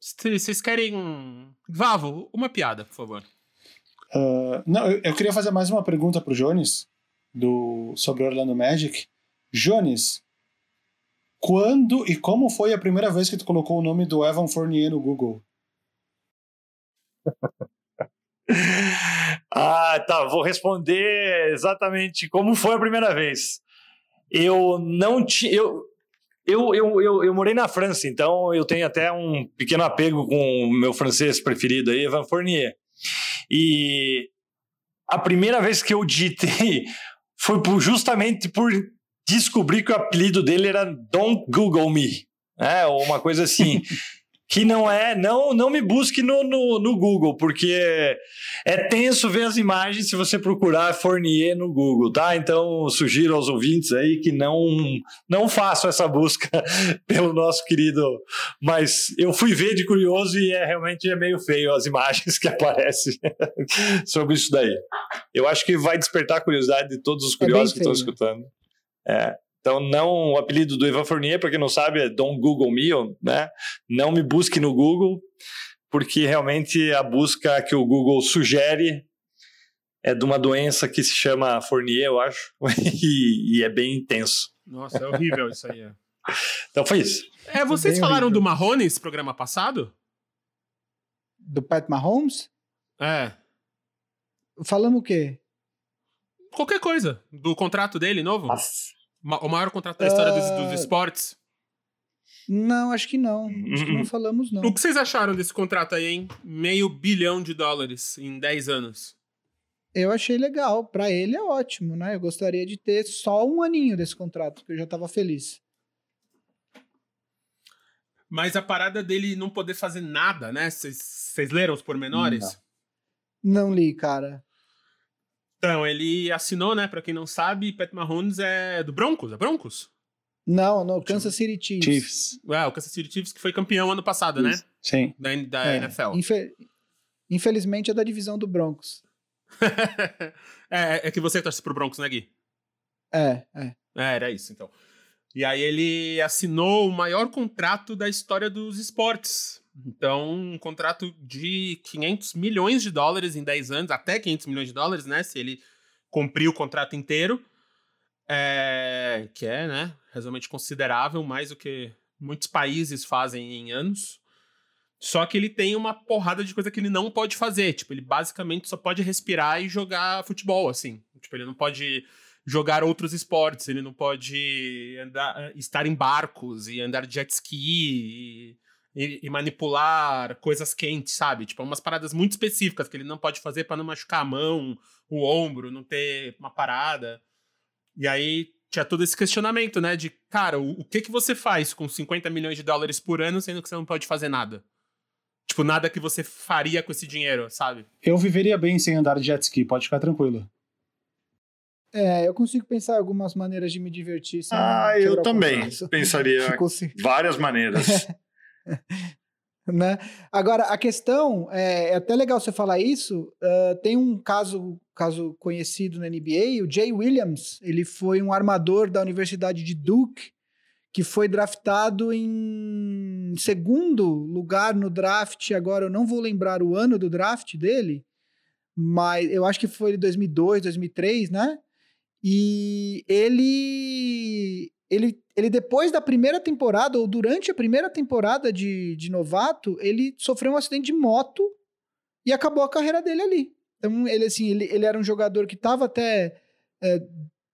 Vocês querem. Vavo, uma piada, por favor. Uh, não, eu, eu, queria fazer mais uma pergunta pro Jones do, sobre Orlando Magic. Jones, quando e como foi a primeira vez que tu colocou o nome do Evan Fournier no Google? ah, tá. Vou responder exatamente como foi a primeira vez. Eu não tinha. Eu, eu, eu, eu, eu, morei na França, então eu tenho até um pequeno apego com o meu francês preferido aí, Evan Fournier. E a primeira vez que eu digitei foi por, justamente por descobri que o apelido dele era Don't Google Me, né? Ou uma coisa assim. que não é, não não me busque no, no, no, Google, porque é tenso ver as imagens se você procurar Fournier no Google, tá? Então sugiro aos ouvintes aí que não não façam essa busca pelo nosso querido, mas eu fui ver de curioso e é realmente é meio feio as imagens que aparecem sobre isso daí. Eu acho que vai despertar a curiosidade de todos os é curiosos é que estão escutando. É, então, não o apelido do Ivan Fournier, para quem não sabe, é Don't Google Me, né? Não me busque no Google, porque realmente a busca que o Google sugere é de uma doença que se chama Fournier, eu acho, e, e é bem intenso. Nossa, é horrível isso aí. É. então foi isso. É, vocês falaram horrível. do Marrones programa passado? Do Pat Mahomes? É. Falamos o quê? Qualquer coisa. Do contrato dele novo? Nossa. O maior contrato da história uh... dos, dos, ah. esportes? Não, acho que não. Acho que não uhum. falamos, não. O que vocês acharam desse contrato aí, hein? Meio bilhão de dólares em 10 anos. Eu achei legal. Para ele é ótimo, né? Eu gostaria de ter só um aninho desse contrato, porque eu já tava feliz. Mas a parada dele não poder fazer nada, né? Vocês leram os pormenores? Não. não li, cara. Então, ele assinou, né? Pra quem não sabe, Pat Mahomes é do Broncos, é Broncos? Não, no Kansas City Chiefs. Chiefs. Ué, o Kansas City Chiefs que foi campeão ano passado, né? Sim. Da, da é, NFL. Infe... Infelizmente é da divisão do Broncos. é, é que você torce pro Broncos, né, Gui? É, é. É, era isso, então. E aí ele assinou o maior contrato da história dos esportes. Então, um contrato de 500 milhões de dólares em 10 anos, até 500 milhões de dólares, né? Se ele cumprir o contrato inteiro, é, que é, né? Realmente considerável, mais do que muitos países fazem em anos. Só que ele tem uma porrada de coisa que ele não pode fazer. Tipo, ele basicamente só pode respirar e jogar futebol, assim. Tipo, ele não pode jogar outros esportes, ele não pode andar, estar em barcos e andar de jet ski e, e, manipular coisas quentes, sabe? Tipo, umas paradas muito específicas que ele não pode fazer para não machucar a mão, o ombro, não ter uma parada. E aí tinha todo esse questionamento, né? De, cara, o, o que que você faz com 50 milhões de dólares por ano sendo que você não pode fazer nada? Tipo, nada que você faria com esse dinheiro, sabe? Eu viveria bem sem andar de jet ski, pode ficar tranquilo. É, eu consigo pensar algumas maneiras de me divertir. ah, eu também pensaria várias maneiras. né? Agora, a questão, é, é, até legal você falar isso, uh, tem um caso, caso conhecido na NBA, o Jay Williams, ele foi um armador da Universidade de Duke, que foi draftado em segundo lugar no draft, agora eu não vou lembrar o ano do draft dele, mas eu acho que foi em 2002, 2003, né? E ele, ele, ele depois da primeira temporada, ou durante a primeira temporada de, de novato, ele sofreu um acidente de moto e acabou a carreira dele ali. Então, ele, assim, ele, ele era um jogador que estava até é,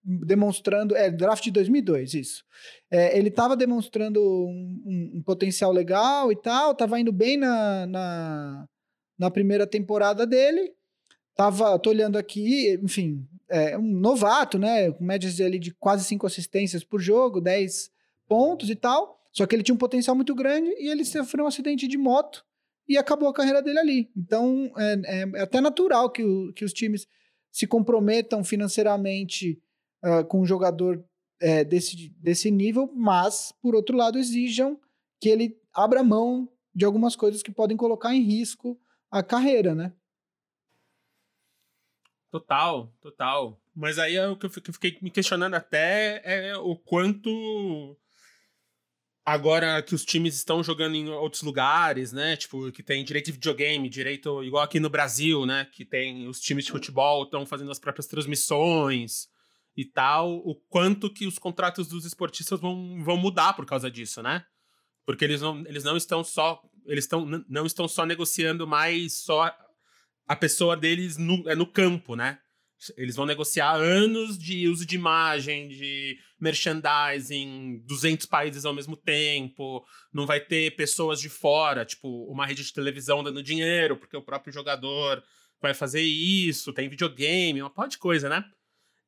demonstrando. É, draft de 2002, isso. É, ele estava demonstrando um, um, um, potencial legal e tal, estava indo bem na, na, na, primeira temporada dele. Tava, tô olhando aqui, enfim, é um novato, né? Com médias ali de quase cinco assistências por jogo, 10 pontos e tal. Só que ele tinha um potencial muito grande e ele sofreu um acidente de moto e acabou a carreira dele ali. Então, é, é, é até natural que, o, que os times se comprometam financeiramente uh, com um jogador é, desse, desse nível, mas, por outro lado, exijam que ele abra mão de algumas coisas que podem colocar em risco a carreira, né? Total, total. Mas aí é o que eu fiquei me questionando até é o quanto agora que os times estão jogando em outros lugares, né? Tipo, que tem direito de videogame, direito igual aqui no Brasil, né? Que tem os times de futebol estão fazendo as próprias transmissões e tal, o quanto que os contratos dos esportistas vão, vão mudar por causa disso, né? Porque eles não, eles não estão só eles estão, não estão só negociando mais só a pessoa deles no, é no campo, né? Eles vão negociar anos de uso de imagem, de merchandising, 200 países ao mesmo tempo. Não vai ter pessoas de fora, tipo uma rede de televisão dando dinheiro, porque o próprio jogador vai fazer isso. Tem videogame, uma pó de coisa, né?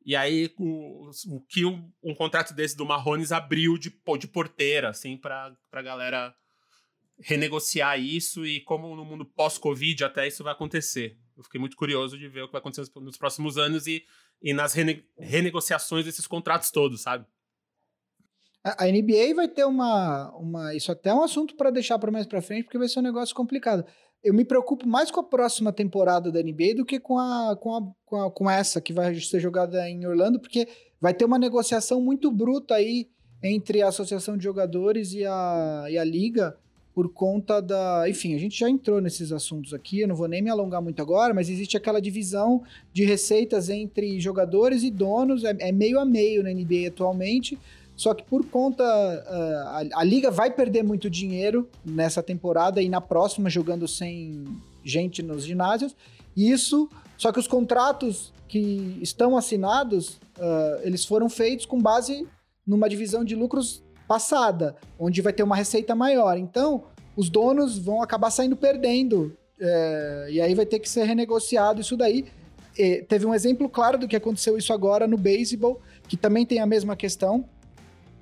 E aí, o, o que um, um, contrato desse do Marrones abriu de, de porteira, assim, pra, pra galera renegociar isso e como no mundo pós-Covid até isso vai acontecer. Eu fiquei muito curioso de ver o que vai acontecer nos próximos anos e, e nas rene, renegociações desses contratos todos, sabe? A NBA vai ter uma, uma. Isso até é um assunto para deixar para mais para frente, porque vai ser um negócio complicado eu me preocupo mais com a próxima temporada da NBA do que com, a, com, a, com, a, com essa que vai ser jogada em Orlando, porque vai ter uma negociação muito bruta aí entre a Associação de Jogadores e a, e a Liga por conta da. Enfim, a gente já entrou nesses assuntos aqui, eu não vou nem me alongar muito agora, mas existe aquela divisão de receitas entre jogadores e donos, é, é meio a meio na NBA atualmente. Só que por conta. Uh, a, a, liga vai perder muito dinheiro nessa temporada e na próxima jogando sem gente nos ginásios. Isso. Só que os contratos que estão assinados, uh, eles foram feitos com base numa divisão de lucros passada, onde vai ter uma receita maior. Então, os donos vão acabar saindo perdendo. Uh, e aí vai ter que ser renegociado isso daí. E teve um exemplo claro do que aconteceu isso agora no beisebol, que também tem a mesma questão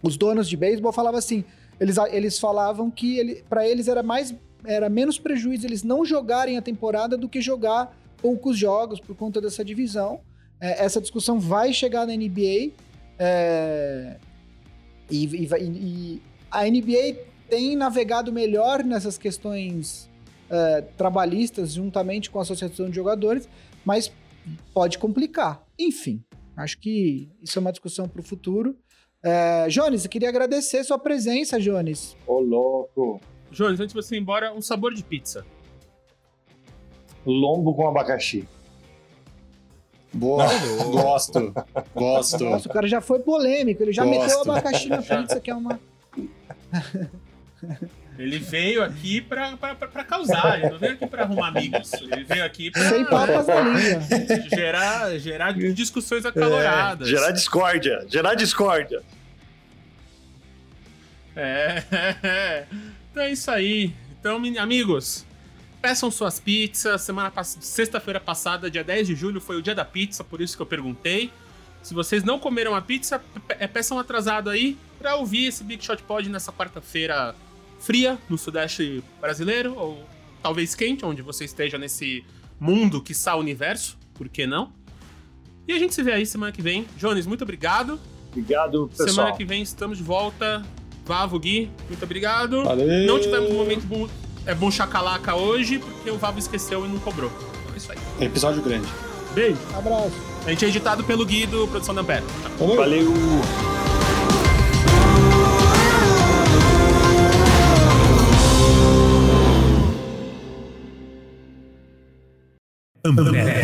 os donos de beisebol falavam assim, eles, eles falavam que ele, para eles era mais era menos prejuízo eles não jogarem a temporada do que jogar poucos jogos por conta dessa divisão. É, essa discussão vai chegar na NBA é, e, e, e, a NBA tem navegado melhor nessas questões é, trabalhistas juntamente com a associação de jogadores, mas pode complicar. Enfim, acho que isso é uma discussão para o futuro. É, Jones, eu queria agradecer sua presença, Jones. Ô, louco. Jones, antes de você ir embora, um sabor de pizza. Lombo com abacaxi. Boa, gosto, gosto. Nossa, o cara já foi polêmico, ele já gosto. meteu o abacaxi na pizza, que é uma... Ele veio aqui pra, pra, pra, pra causar, ele não veio aqui pra arrumar amigos. Ele veio aqui pra Sem papas na língua. gerar, gerar discussões acaloradas. É, gerar discórdia, gerar discórdia. É, então é isso aí. Então, amigos, peçam suas pizzas. Semana pass... Sexta-feira passada, dia 10 de julho, foi o dia da pizza, por isso que eu perguntei. Se vocês não comeram a pizza, pe peçam atrasado aí pra ouvir esse Big Shot Pod nessa quarta-feira fria no Sudeste brasileiro, ou talvez quente, onde você esteja nesse mundo que o universo, por que não? E a gente se vê aí semana que vem. Jones, muito obrigado. Obrigado, pessoal. Semana que vem estamos de volta. Vavo, Gui, muito obrigado. Valeu. Não tivemos um momento bom, é bom chacalaca hoje, porque o Vavo esqueceu e não cobrou. Então é isso aí. Episódio grande. Beijo. Abraço. A gente é editado pelo Gui do Produção da Ampere. Valeu. Valeu. Ambev.